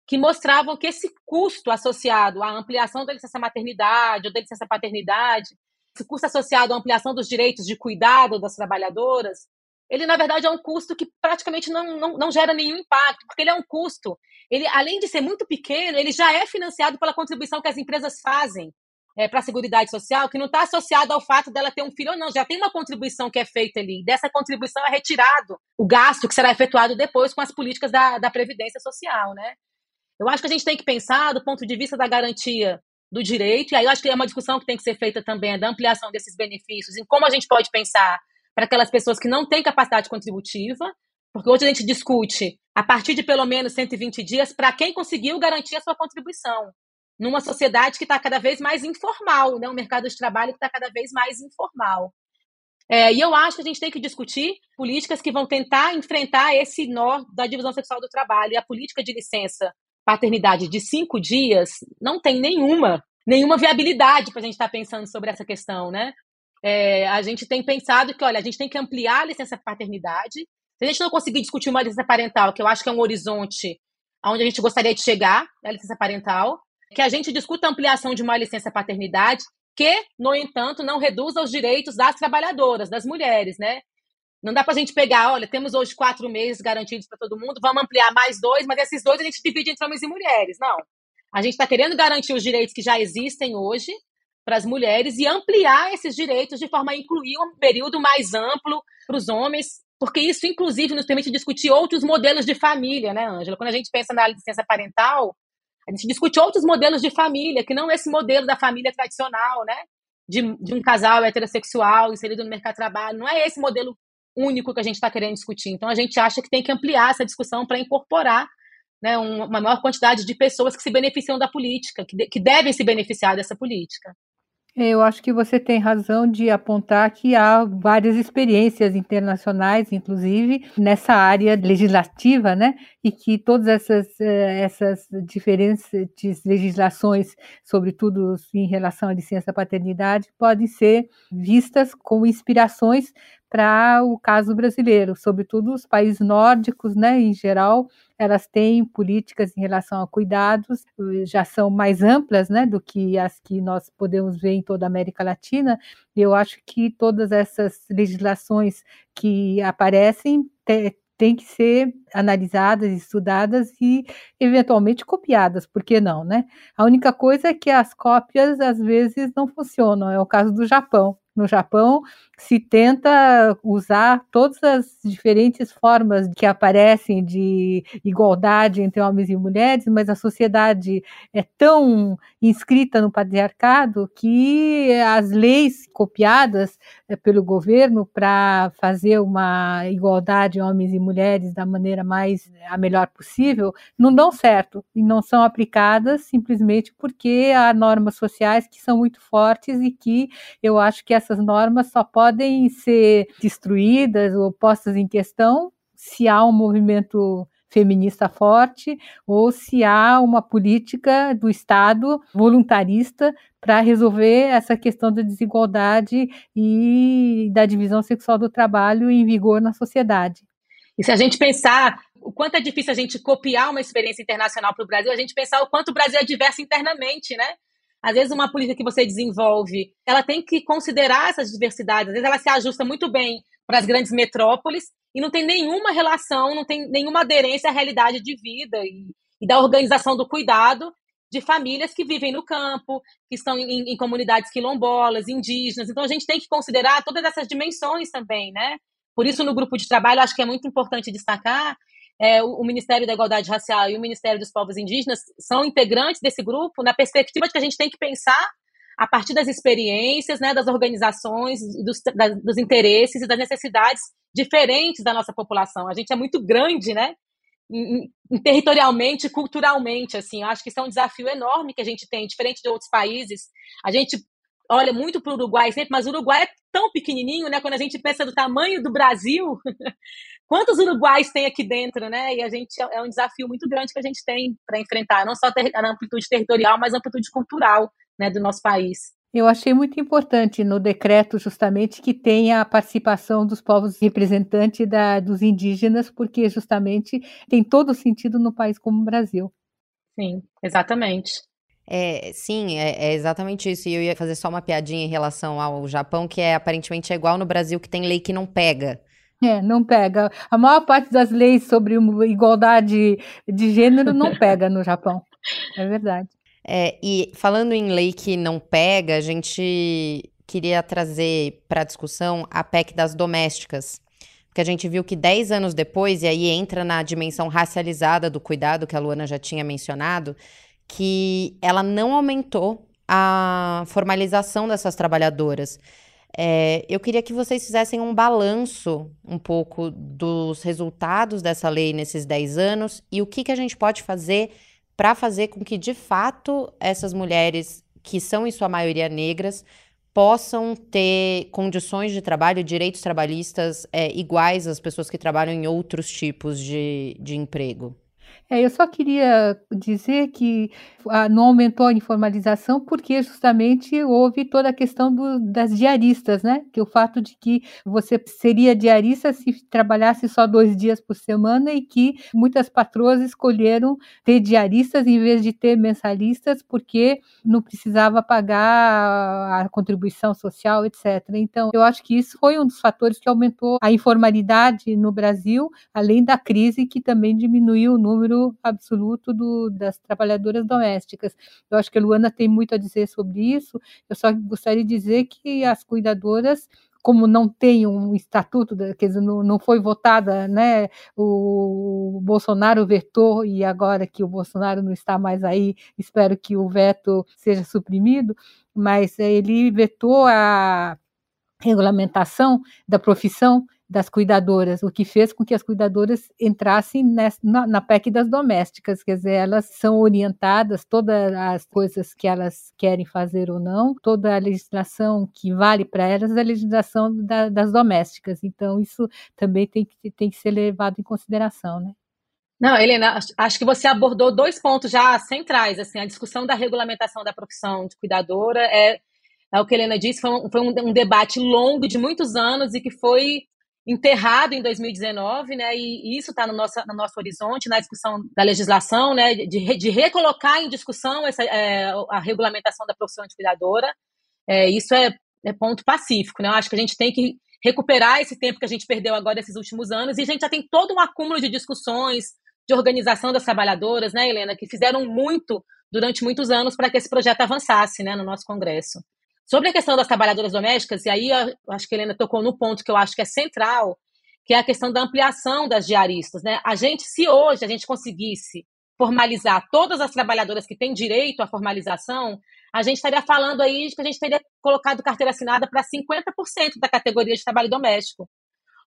que mostravam que esse custo associado à ampliação da licença maternidade ou da licença paternidade, esse custo associado à ampliação dos direitos de cuidado das trabalhadoras, ele na verdade é um custo que praticamente não, não, não gera nenhum impacto, porque ele é um custo, ele além de ser muito pequeno, ele já é financiado pela contribuição que as empresas fazem é, para a Seguridade Social, que não está associado ao fato dela ter um filho ou não, já tem uma contribuição que é feita ali, dessa contribuição é retirado o gasto que será efetuado depois com as políticas da, da Previdência Social, né? Eu acho que a gente tem que pensar do ponto de vista da garantia do direito, e aí eu acho que é uma discussão que tem que ser feita também, é da ampliação desses benefícios, em como a gente pode pensar para aquelas pessoas que não têm capacidade contributiva, porque hoje a gente discute a partir de pelo menos 120 dias para quem conseguiu garantir a sua contribuição, numa sociedade que está cada vez mais informal, né? um mercado de trabalho que está cada vez mais informal. É, e eu acho que a gente tem que discutir políticas que vão tentar enfrentar esse nó da divisão sexual do trabalho. E a política de licença paternidade de cinco dias não tem nenhuma, nenhuma viabilidade para a gente estar tá pensando sobre essa questão, né? É, a gente tem pensado que, olha, a gente tem que ampliar a licença paternidade. Se a gente não conseguir discutir uma licença parental, que eu acho que é um horizonte onde a gente gostaria de chegar, a licença parental, que a gente discuta a ampliação de uma licença paternidade que, no entanto, não reduza os direitos das trabalhadoras, das mulheres, né? Não dá para a gente pegar, olha, temos hoje quatro meses garantidos para todo mundo, vamos ampliar mais dois, mas esses dois a gente divide entre homens e mulheres. Não. A gente está querendo garantir os direitos que já existem hoje, para as mulheres e ampliar esses direitos de forma a incluir um período mais amplo para os homens, porque isso, inclusive, nos permite discutir outros modelos de família, né, Ângela? Quando a gente pensa na licença parental, a gente discute outros modelos de família, que não esse modelo da família tradicional, né? De, de um casal heterossexual inserido no mercado de trabalho. Não é esse modelo único que a gente está querendo discutir. Então, a gente acha que tem que ampliar essa discussão para incorporar né, uma maior quantidade de pessoas que se beneficiam da política, que, de, que devem se beneficiar dessa política. Eu acho que você tem razão de apontar que há várias experiências internacionais, inclusive, nessa área legislativa, né? E que todas essas, eh, essas diferentes legislações, sobretudo em relação à licença paternidade, podem ser vistas como inspirações para o caso brasileiro, sobretudo os países nórdicos, né, em geral, elas têm políticas em relação a cuidados, já são mais amplas, né, do que as que nós podemos ver em toda a América Latina. Eu acho que todas essas legislações que aparecem têm que ser analisadas, estudadas e eventualmente copiadas, por que não, né? A única coisa é que as cópias às vezes não funcionam, é o caso do Japão. No Japão, se tenta usar todas as diferentes formas que aparecem de igualdade entre homens e mulheres, mas a sociedade é tão inscrita no patriarcado que as leis copiadas eh, pelo governo para fazer uma igualdade homens e mulheres da maneira mais a melhor possível não dão certo e não são aplicadas simplesmente porque há normas sociais que são muito fortes e que eu acho que essas normas só podem ser destruídas ou postas em questão se há um movimento feminista forte ou se há uma política do Estado voluntarista para resolver essa questão da desigualdade e da divisão sexual do trabalho em vigor na sociedade. E se a gente pensar o quanto é difícil a gente copiar uma experiência internacional para o Brasil, a gente pensar o quanto o Brasil é diverso internamente, né? Às vezes, uma política que você desenvolve, ela tem que considerar essas diversidades. Às vezes, ela se ajusta muito bem para as grandes metrópoles e não tem nenhuma relação, não tem nenhuma aderência à realidade de vida e, e da organização do cuidado de famílias que vivem no campo, que estão em, em, comunidades quilombolas, indígenas. Então, a gente tem que considerar todas essas dimensões também, né? Por isso, no grupo de trabalho, acho que é muito importante destacar é, o, Ministério da Igualdade Racial e o Ministério dos Povos Indígenas são integrantes desse grupo na perspectiva de que a gente tem que pensar a partir das experiências, né, das organizações, dos, dos interesses e das necessidades diferentes da nossa população. A gente é muito grande, né? Em, em, territorialmente, culturalmente, assim, acho que isso é um desafio enorme que a gente tem, diferente de outros países. A gente olha muito para o Uruguai sempre, mas o Uruguai é tão pequenininho, né? Quando a gente pensa do tamanho do Brasil, [LAUGHS] quantos uruguais tem aqui dentro, né? E a gente é um desafio muito grande que a gente tem para enfrentar, não só a amplitude territorial, mas a amplitude cultural, né, do nosso país. Eu achei muito importante no decreto justamente que tenha a participação dos povos representantes da, dos indígenas, porque justamente tem todo sentido no país como o Brasil. Sim, exatamente. É, sim, é, é, exatamente isso. E eu ia fazer só uma piadinha em relação ao Japão, que é aparentemente é igual no Brasil, que tem lei que não pega. É, não pega. A maior parte das leis sobre igualdade de gênero não [LAUGHS] pega no Japão. É verdade. É, e falando em lei que não pega, a gente queria trazer para discussão a PEC das domésticas. Porque a gente viu que 10 anos depois, e aí entra na dimensão racializada do cuidado que a Luana já tinha mencionado, que ela não aumentou a formalização dessas trabalhadoras. É, eu queria que vocês fizessem um balanço um pouco dos resultados dessa lei nesses 10 anos e o que, que a gente pode fazer para fazer com que, de fato, essas mulheres, que são em sua maioria negras, possam ter condições de trabalho, direitos trabalhistas é, iguais às pessoas que trabalham em outros tipos de, de emprego. É, eu só queria dizer que ah, não aumentou a informalização porque justamente houve toda a questão do, das diaristas, né? Que o fato de que você seria diarista se trabalhasse só dois dias por semana e que muitas patroas escolheram ter diaristas em vez de ter mensalistas porque não precisava pagar a contribuição social, etc. Então, eu acho que isso foi um dos fatores que aumentou a informalidade no Brasil, além da crise que também diminuiu o número número absoluto do, das trabalhadoras domésticas. Eu acho que a Luana tem muito a dizer sobre isso. Eu só gostaria de dizer que as cuidadoras como não tem um estatuto, quer dizer, não, não foi votada, né? O Bolsonaro vetou e agora que o Bolsonaro não está mais aí, espero que o veto seja suprimido, mas ele vetou a regulamentação da profissão das cuidadoras, o que fez com que as cuidadoras entrassem nessa, na, na, PEC das domésticas, quer dizer, elas são orientadas, todas as coisas que elas querem fazer ou não, toda a legislação que vale para elas é a legislação da, das domésticas, então isso também tem que, tem que ser levado em consideração, né? Não, Helena, acho que você abordou dois pontos já centrais, assim, a discussão da regulamentação da profissão de cuidadora é, é o que a Helena disse, foi, um, foi um, um debate longo de muitos anos e que foi enterrado em 2019, né? E, isso está no nosso, no nosso horizonte, na discussão da legislação, né? De, de recolocar em discussão essa, é, a regulamentação da profissão de cuidadora. É, isso é, é, ponto pacífico, né? Eu acho que a gente tem que recuperar esse tempo que a gente perdeu agora esses últimos anos e a gente já tem todo um acúmulo de discussões de organização das trabalhadoras, né, Helena, que fizeram muito durante muitos anos para que esse projeto avançasse, né, no nosso Congresso. Sobre a questão das trabalhadoras domésticas, e aí eu acho que a Helena tocou no ponto que eu acho que é central, que é a questão da ampliação das diaristas. Né? A gente, se hoje a gente conseguisse formalizar todas as trabalhadoras que têm direito à formalização, a gente estaria falando aí de que a gente teria colocado carteira assinada para 50% da categoria de trabalho doméstico.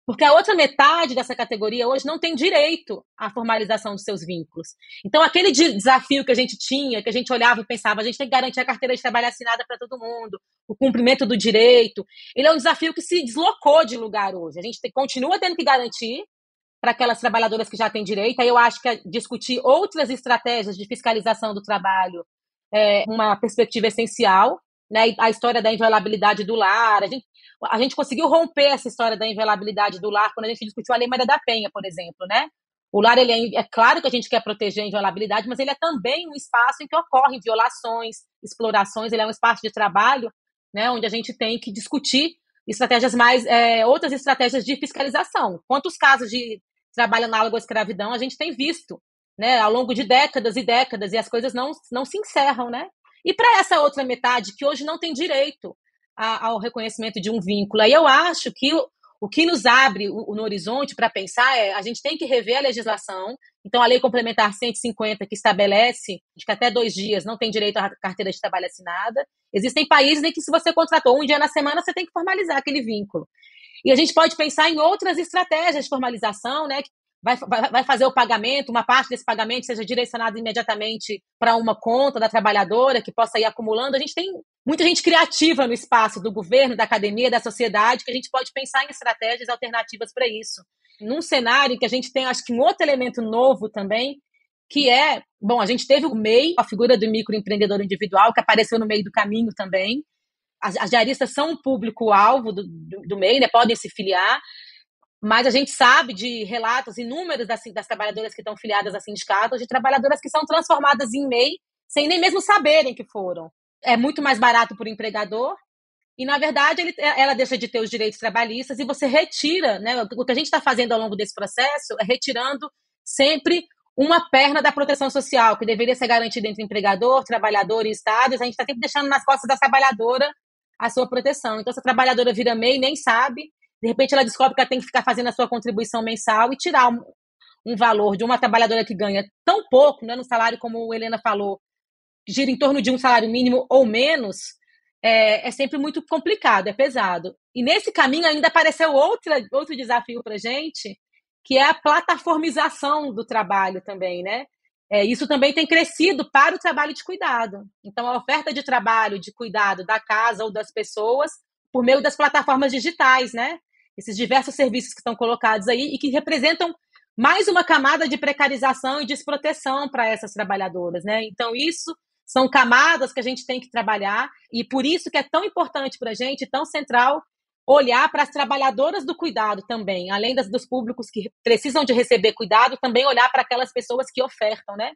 Porque a outra metade dessa categoria hoje não tem direito à formalização dos seus vínculos. Então, aquele desafio que a gente tinha, que a gente olhava e pensava, a gente tem que garantir a carteira de trabalho assinada para todo mundo, o cumprimento do direito, ele é um desafio que se deslocou de lugar hoje. A gente continua tendo que garantir para aquelas trabalhadoras que já têm direito. Aí eu acho que discutir outras estratégias de fiscalização do trabalho é uma perspectiva essencial. Né? A história da inviolabilidade do lar. A gente, a gente conseguiu romper essa história da inviolabilidade do lar quando a gente discutiu a Lei Maria da Penha, por exemplo, né? O lar, ele é, é, claro que a gente quer proteger a inviolabilidade, mas ele é também um espaço em que ocorrem violações, explorações, ele é um espaço de trabalho, né, onde a gente tem que discutir estratégias mais, é, outras estratégias de fiscalização. Quantos casos de trabalho análogo à escravidão a gente tem visto, né, ao longo de décadas e décadas, e as coisas não, não se encerram, né? E para essa outra metade que hoje não tem direito a, ao reconhecimento de um vínculo. Aí eu acho que o, O que nos abre o, no horizonte para pensar é a gente tem que rever a legislação. Então, a Lei Complementar 150, que estabelece que até dois dias não tem direito à carteira de trabalho assinada. Existem países em que, se você contratou um dia na semana, você tem que formalizar aquele vínculo. E a gente pode pensar em outras estratégias de formalização, né, vai, vai fazer o pagamento, uma parte desse pagamento seja direcionada imediatamente para uma conta da trabalhadora que possa ir acumulando. A gente tem muita gente criativa no espaço do governo, da academia, da sociedade, que a gente pode pensar em estratégias alternativas para isso. Num cenário que a gente tem, acho que, um outro elemento novo também, que é, bom, a gente teve o MEI, a figura do microempreendedor individual, que apareceu no meio do caminho também. As, as diaristas são um público-alvo do, do, do MEI, né, podem se filiar, mas a gente sabe de relatos inúmeros das, das trabalhadoras que estão filiadas a sindicatos, de trabalhadoras que são transformadas em MEI sem nem mesmo saberem que foram. É muito mais barato para o empregador e, na verdade, ele, ela deixa de ter os direitos trabalhistas e você retira, né? O que a gente está fazendo ao longo desse processo é retirando sempre uma perna da proteção social, que deveria ser garantida entre empregador, trabalhador e Estados. A gente está sempre deixando nas costas da trabalhadora a sua proteção. Então, se a trabalhadora vira MEI, nem sabe, de repente ela descobre que ela tem que ficar fazendo a sua contribuição mensal e tirar um, um valor de uma trabalhadora que ganha tão pouco, né, no salário, como a Helena falou, gira em torno de um salário mínimo ou menos, é, é sempre muito complicado, é pesado. E nesse caminho ainda apareceu outra, outro desafio para gente, que é a plataformização do trabalho também, né? É, isso também tem crescido para o trabalho de cuidado. Então, a oferta de trabalho de cuidado da casa ou das pessoas por meio das plataformas digitais, né? Esses diversos serviços que estão colocados aí e que representam mais uma camada de precarização e desproteção para essas trabalhadoras, né? Então, isso são camadas que a gente tem que trabalhar e por isso que é tão importante para a gente, tão central, olhar para as trabalhadoras do cuidado também, além das, dos públicos que precisam de receber cuidado, também olhar para aquelas pessoas que ofertam, né?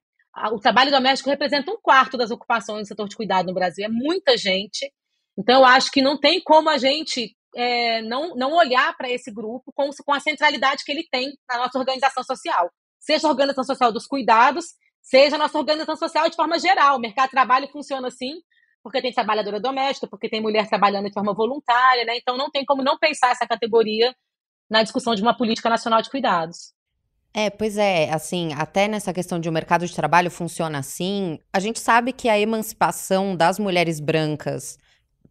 O trabalho doméstico representa um quarto das ocupações do setor de cuidado no Brasil, é muita gente. Então, eu acho que não tem como a gente é, não, não olhar para esse grupo com, com a centralidade que ele tem na nossa organização social. Seja a organização social dos cuidados, seja a nossa organização social de forma geral. O mercado de trabalho funciona assim, porque tem trabalhadora doméstica, porque tem mulher trabalhando de forma voluntária, né? Então não tem como não pensar essa categoria na discussão de uma política nacional de cuidados. É, pois é, assim, até nessa questão de o um mercado de trabalho funciona assim, a gente sabe que a emancipação das mulheres brancas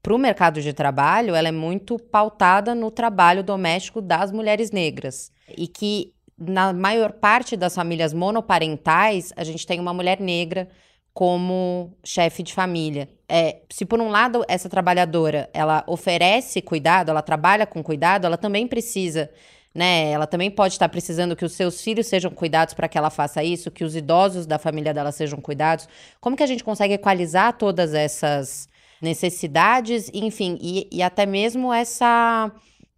para o mercado de trabalho, ela é muito pautada no trabalho doméstico das mulheres negras. E que na maior parte das famílias monoparentais, a gente tem uma mulher negra como chefe de família. É, se por um lado essa trabalhadora ela oferece cuidado, ela trabalha com cuidado, ela também precisa, né? Ela também pode estar precisando que os seus filhos sejam cuidados para que ela faça isso, que os idosos da família dela sejam cuidados. Como que a gente consegue equalizar todas essas necessidades, enfim, e, e até mesmo essa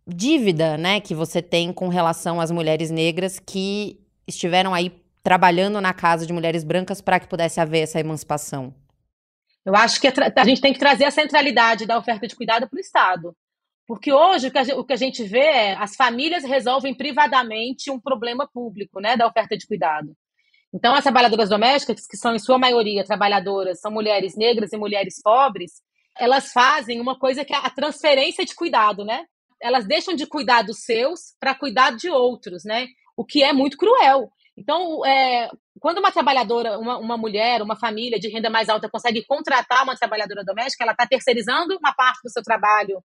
dívida, né, que você tem com relação às mulheres negras que estiveram aí trabalhando na casa de mulheres brancas para que pudesse haver essa emancipação? Eu acho que a gente tem que trazer a centralidade da oferta de cuidado para o Estado. Porque hoje o que, a gente, vê é as famílias resolvem privadamente um problema público, né, da oferta de cuidado. Então, as trabalhadoras domésticas, que são em sua maioria trabalhadoras, são mulheres negras e mulheres pobres, elas fazem uma coisa que é a transferência de cuidado, né? Elas deixam de cuidar dos seus para cuidar de outros, né? O que é muito cruel. Então, é, quando uma trabalhadora, uma, uma mulher, uma família de renda mais alta consegue contratar uma trabalhadora doméstica, ela está terceirizando uma parte do seu trabalho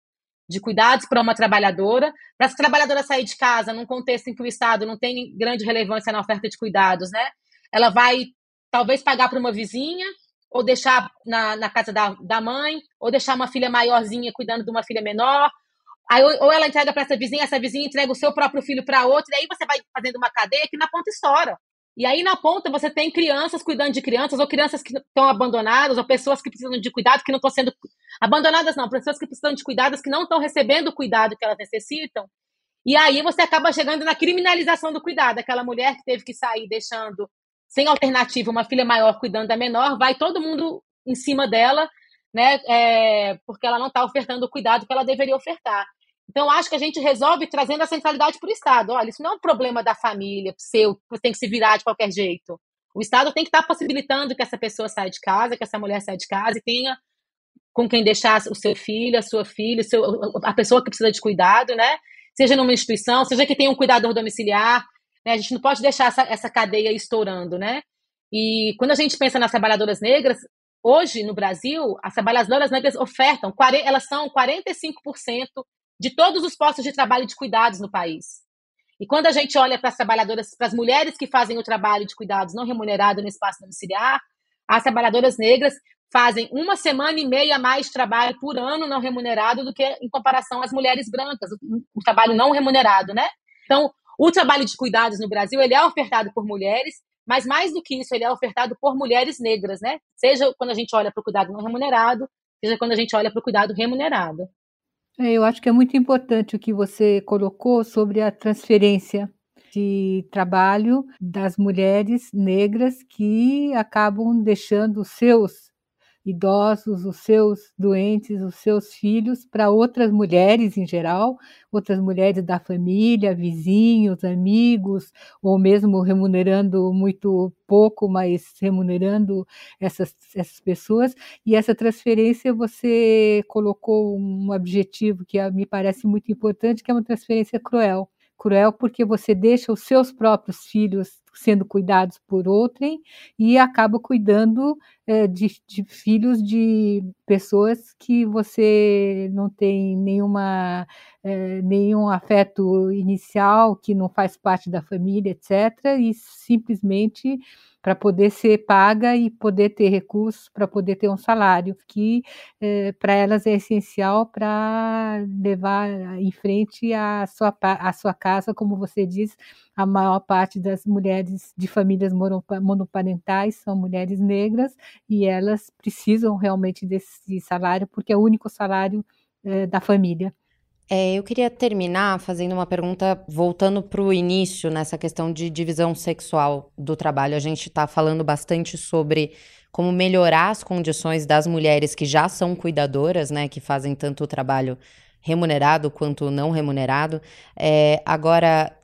de cuidados para uma trabalhadora, para essa trabalhadora sair de casa num contexto em que o Estado não tem grande relevância na oferta de cuidados, né? Ela vai talvez pagar para uma vizinha, ou deixar na, na casa da, da mãe, ou deixar uma filha maiorzinha cuidando de uma filha menor. Aí, ou ela entrega para essa vizinha, essa vizinha entrega o seu próprio filho para outra, e aí você vai fazendo uma cadeia que na ponta estoura. E aí na ponta você tem crianças cuidando de crianças, ou crianças que estão abandonadas, ou pessoas que precisam de cuidado que não estão sendo abandonadas, não, pessoas que precisam de cuidados que não estão recebendo o cuidado que elas necessitam. E aí você acaba chegando na criminalização do cuidado. Aquela mulher que teve que sair deixando sem alternativa, uma filha maior cuidando da menor, vai todo mundo em cima dela, né? É, porque ela não está ofertando o cuidado que ela deveria ofertar. Então, acho que a gente resolve trazendo a centralidade para o Estado. Olha, isso não é um problema da família, seu, você tem que se virar de qualquer jeito. O Estado tem que estar tá possibilitando que essa pessoa saia de casa, que essa mulher saia de casa e tenha com quem deixar o seu filho, a sua filha, seu, a pessoa que precisa de cuidado, né? seja numa instituição, seja que tenha um cuidador domiciliar. Né? A gente não pode deixar essa, essa cadeia estourando, né? E quando a gente pensa nas trabalhadoras negras, hoje no Brasil, as trabalhadoras negras ofertam, elas são 45% de todos os postos de trabalho de cuidados no país. E quando a gente olha para as trabalhadoras, para as mulheres que fazem o trabalho de cuidados não remunerado no espaço domiciliar, as trabalhadoras negras fazem uma semana e meia mais de trabalho por ano não remunerado do que em comparação às mulheres brancas, o, trabalho não remunerado, né? Então, o trabalho de cuidados no Brasil, ele é ofertado por mulheres, mas mais do que isso, ele é ofertado por mulheres negras, né? Seja quando a gente olha para o cuidado não remunerado, seja quando a gente olha para o cuidado remunerado. É, eu acho que é muito importante o que você colocou sobre a transferência de trabalho das mulheres negras que acabam deixando seus idosos, os seus doentes, os seus filhos para outras mulheres em geral, outras mulheres da família, vizinhos, amigos, ou mesmo remunerando muito pouco, mas remunerando essas, essas pessoas. E essa transferência você colocou um objetivo que me parece muito importante, que é uma transferência cruel cruel porque você deixa os seus próprios filhos sendo cuidados por outrem e acaba cuidando é, de, de, filhos de pessoas que você não tem nenhuma, é, nenhum afeto inicial, que não faz parte da família, etc., e simplesmente para poder ser paga e poder ter recursos para poder ter um salário, que é, para elas é essencial para levar em frente a sua, a sua casa, como você diz, a maior parte das mulheres de famílias monoparentais são mulheres negras e elas precisam realmente desse salário, porque é o único salário é, da família. É, eu queria terminar fazendo uma pergunta voltando para o início nessa questão de divisão sexual do trabalho. A gente está falando bastante sobre como melhorar as condições das mulheres que já são cuidadoras, né, que fazem tanto o trabalho remunerado quanto não remunerado. É, agora,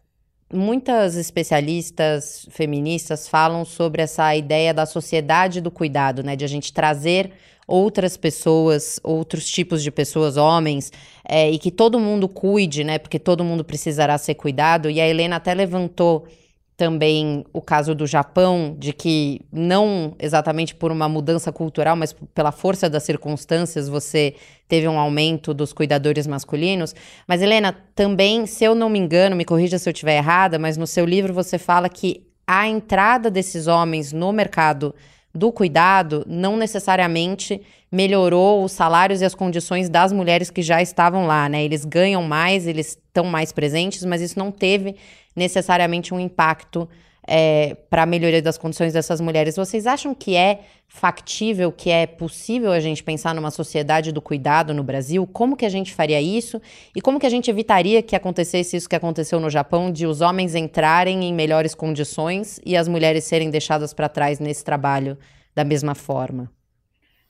muitas especialistas feministas falam sobre essa ideia da sociedade do cuidado, né, de a gente trazer outras pessoas, outros tipos de pessoas, homens, é, e que todo mundo cuide, né? Porque todo mundo precisará ser cuidado. E a Helena até levantou também o caso do Japão, de que não exatamente por uma mudança cultural, mas pela força das circunstâncias, você teve um aumento dos cuidadores masculinos. Mas, Helena, também, se eu não me engano, me corrija se eu estiver errada, mas no seu livro você fala que a entrada desses homens no mercado do cuidado não necessariamente melhorou os salários e as condições das mulheres que já estavam lá, né? Eles ganham mais, eles estão mais presentes, mas isso não teve necessariamente um impacto é, para a melhoria das condições dessas mulheres. Vocês acham que é factível, que é possível a gente pensar numa sociedade do cuidado no Brasil? Como que a gente faria isso? E como que a gente evitaria que acontecesse isso que aconteceu no Japão, de os homens entrarem em melhores condições e as mulheres serem deixadas para trás nesse trabalho da mesma forma?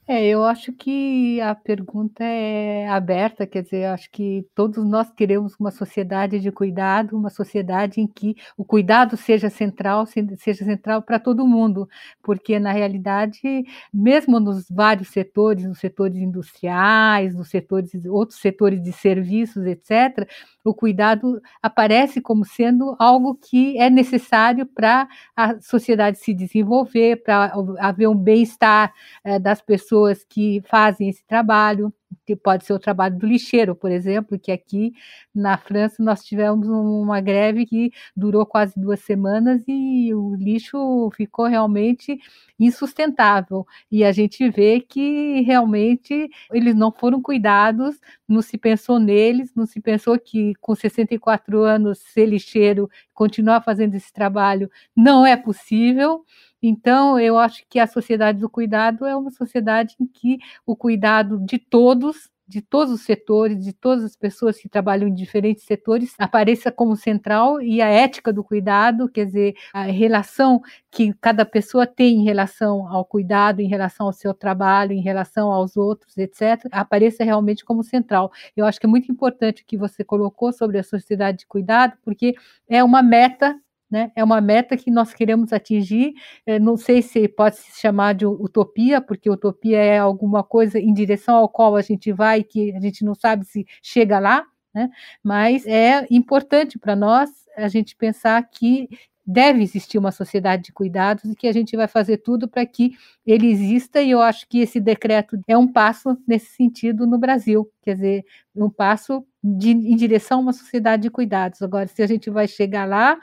É, eu acho que a pergunta é aberta, quer dizer, acho que todos nós queremos uma sociedade de cuidado, uma sociedade em que o cuidado seja central, seja central para todo mundo, porque na realidade, mesmo nos vários setores, nos setores industriais, nos setores, outros setores de serviços, etc., o cuidado aparece como sendo algo que é necessário para a sociedade se desenvolver, para haver um bem-estar é, das pessoas que fazem esse trabalho que pode ser o trabalho do lixeiro, por exemplo, que aqui na França nós tivemos uma greve que durou quase duas semanas e o lixo ficou realmente insustentável. E a gente vê que realmente eles não foram cuidados, não se pensou neles, não se pensou que com 64 anos ser lixeiro, continuar fazendo esse trabalho não é possível. Então, eu acho que a sociedade do cuidado é uma sociedade em que o cuidado de todos de todos os setores, de todas as pessoas que trabalham em diferentes setores, apareça como central e a ética do cuidado, quer dizer, a relação que cada pessoa tem em relação ao cuidado, em relação ao seu trabalho, em relação aos outros, etc., apareça realmente como central. Eu acho que é muito importante o que você colocou sobre a sociedade de cuidado, porque é uma meta né? É uma meta que nós queremos atingir. É, não sei se pode se chamar de utopia, porque utopia é alguma coisa em direção ao qual a gente vai que a gente não sabe se chega lá. né? Mas é importante para nós a gente pensar que deve existir uma sociedade de cuidados e que a gente vai fazer tudo para que ele exista, e eu acho que esse decreto é um passo nesse sentido no Brasil, quer dizer, um passo de, em direção a uma sociedade de cuidados. Agora, se a gente vai chegar lá,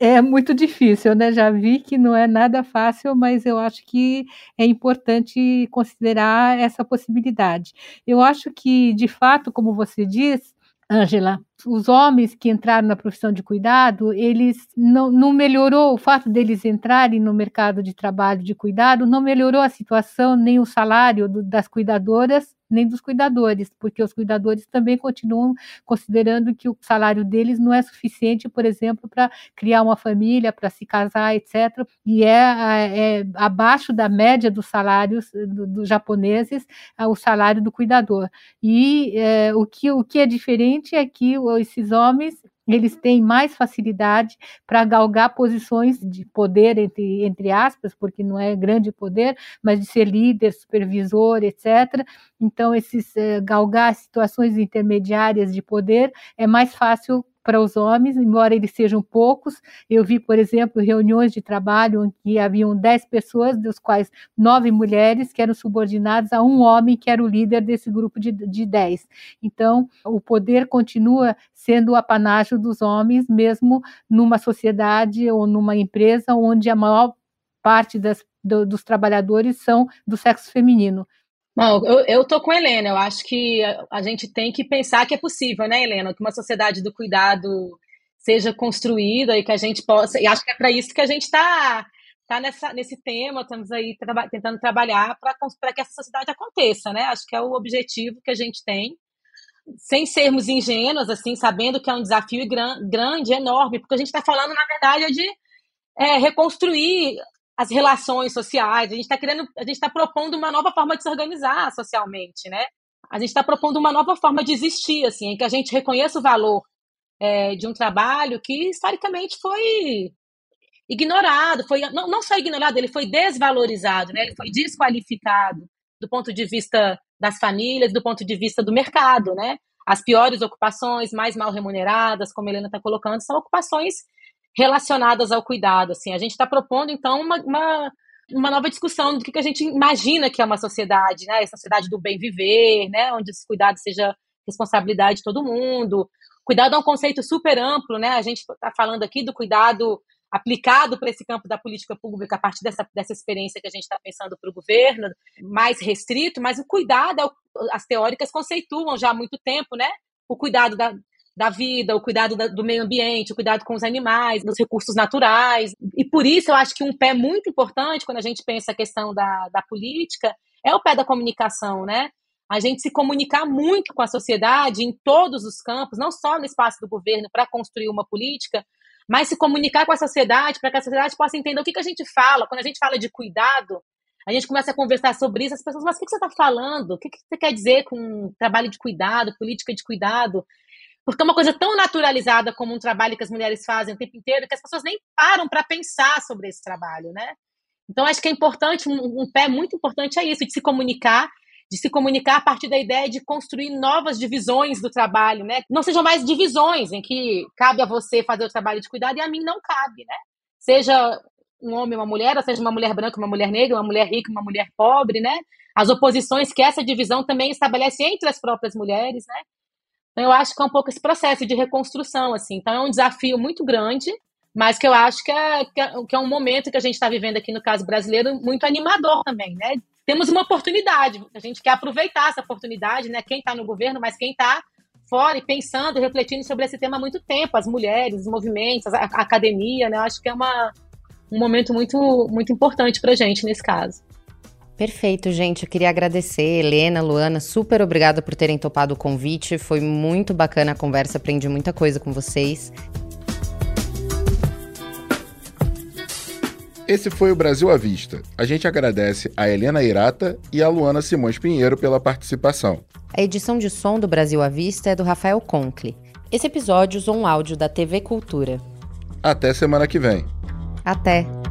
é muito difícil, né? Já vi que não é nada fácil, mas eu acho que é importante considerar essa possibilidade. Eu acho que, de fato, como você diz, Ângela, os homens que entraram na profissão de cuidado, eles não, não melhorou o fato deles entrarem no mercado de trabalho de cuidado, não melhorou a situação nem o salário do, das cuidadoras nem dos cuidadores, porque os cuidadores também continuam considerando que o salário deles não é suficiente, por exemplo, para criar uma família, para se casar, etc. E é, é, abaixo da média dos salários dos do japoneses é o salário do cuidador. E é, o, que, o que é diferente é que esses homens eles têm mais facilidade para galgar posições de poder, entre, entre aspas, porque não é grande poder, mas de ser líder, supervisor, etc. Então, esses eh, galgar situações intermediárias de poder é mais fácil para os homens, embora eles sejam poucos. Eu vi, por exemplo, reuniões de trabalho em que haviam dez pessoas, dos quais nove mulheres, que eram subordinadas a um homem que era o líder desse grupo de, de dez. Então, o poder continua sendo o apanágio dos homens, mesmo numa sociedade ou numa empresa onde a maior parte das, do, dos trabalhadores são do sexo feminino. Não, eu, eu tô com a Helena. Eu acho que a, a, gente tem que pensar que é possível, né, Helena? Que uma sociedade do cuidado seja construída e que a gente possa. E acho que é para isso que a gente está tá nessa, nesse tema, estamos aí traba, tentando trabalhar para que essa sociedade aconteça, né? Acho que é o objetivo que a gente tem, sem sermos ingênuos, assim, sabendo que é um desafio gran, grande, enorme, porque a gente está falando, na verdade, é de é, reconstruir as relações sociais, a gente está querendo, a gente está propondo uma nova forma de se organizar socialmente, né? A gente está propondo uma nova forma de existir, assim, em que a gente reconheça o valor é, de um trabalho que historicamente foi ignorado, foi não, não só ignorado, ele foi desvalorizado, né? Ele foi desqualificado do ponto de vista das famílias, do ponto de vista do mercado, né? As piores ocupações, mais mal remuneradas, como a Helena está colocando, são ocupações relacionadas ao cuidado. Assim, a gente está propondo então uma, uma, uma, nova discussão do que, que a gente imagina que é uma sociedade, né? A sociedade do bem viver, né? Onde esse cuidado seja responsabilidade de todo mundo. Cuidado é um conceito super amplo, né? A gente está falando aqui do cuidado aplicado para esse campo da política pública a partir dessa, dessa experiência que a gente está pensando para o governo, mais restrito, mas o cuidado, é as teóricas conceituam já há muito tempo, né? O cuidado da, da vida, o cuidado da, do meio ambiente, o cuidado com os animais, dos recursos naturais. E por isso eu acho que um pé muito importante quando a gente pensa a questão da, da política é o pé da comunicação, né? A gente se comunicar muito com a sociedade em todos os campos, não só no espaço do governo para construir uma política, mas se comunicar com a sociedade para que a sociedade possa entender o que, que a gente fala. Quando a gente fala de cuidado, a gente começa a conversar sobre isso, as pessoas, mas o que, que você está falando? O que, que você quer dizer com trabalho de cuidado, política de cuidado? Porque é uma coisa tão naturalizada como um trabalho que as mulheres fazem o tempo inteiro que as pessoas nem param para pensar sobre esse trabalho, né? Então, acho que é importante, um, um pé muito importante é isso, de se comunicar, de se comunicar a partir da ideia de construir novas divisões do trabalho, né? Não sejam mais divisões em que cabe a você fazer o trabalho de cuidado e a mim não cabe, né? Seja um homem, uma mulher, seja uma mulher branca, uma mulher negra, uma mulher rica, uma mulher pobre, né? As oposições que essa divisão também estabelece entre as próprias mulheres, né? Então, eu acho que é um pouco esse processo de reconstrução, assim. Então, é um desafio muito grande, mas que eu acho que é, que é, que é um momento que a gente está vivendo aqui no caso brasileiro muito animador também, né? Temos uma oportunidade, a gente quer aproveitar essa oportunidade, né? Quem está no governo, mas quem está fora e pensando, refletindo sobre esse tema há muito tempo, as mulheres, os movimentos, a, a academia, né? Eu acho que é uma, um momento muito, muito importante para a gente nesse caso. Perfeito, gente. Eu queria agradecer, Helena, Luana, super obrigada por terem topado o convite. Foi muito bacana a conversa, aprendi muita coisa com vocês. Esse foi o Brasil à Vista. A gente agradece a Helena Irata e a Luana Simões Pinheiro pela participação. A edição de som do Brasil à Vista é do Rafael Conkle. Esse episódio usou um áudio da TV Cultura. Até semana que vem. Até!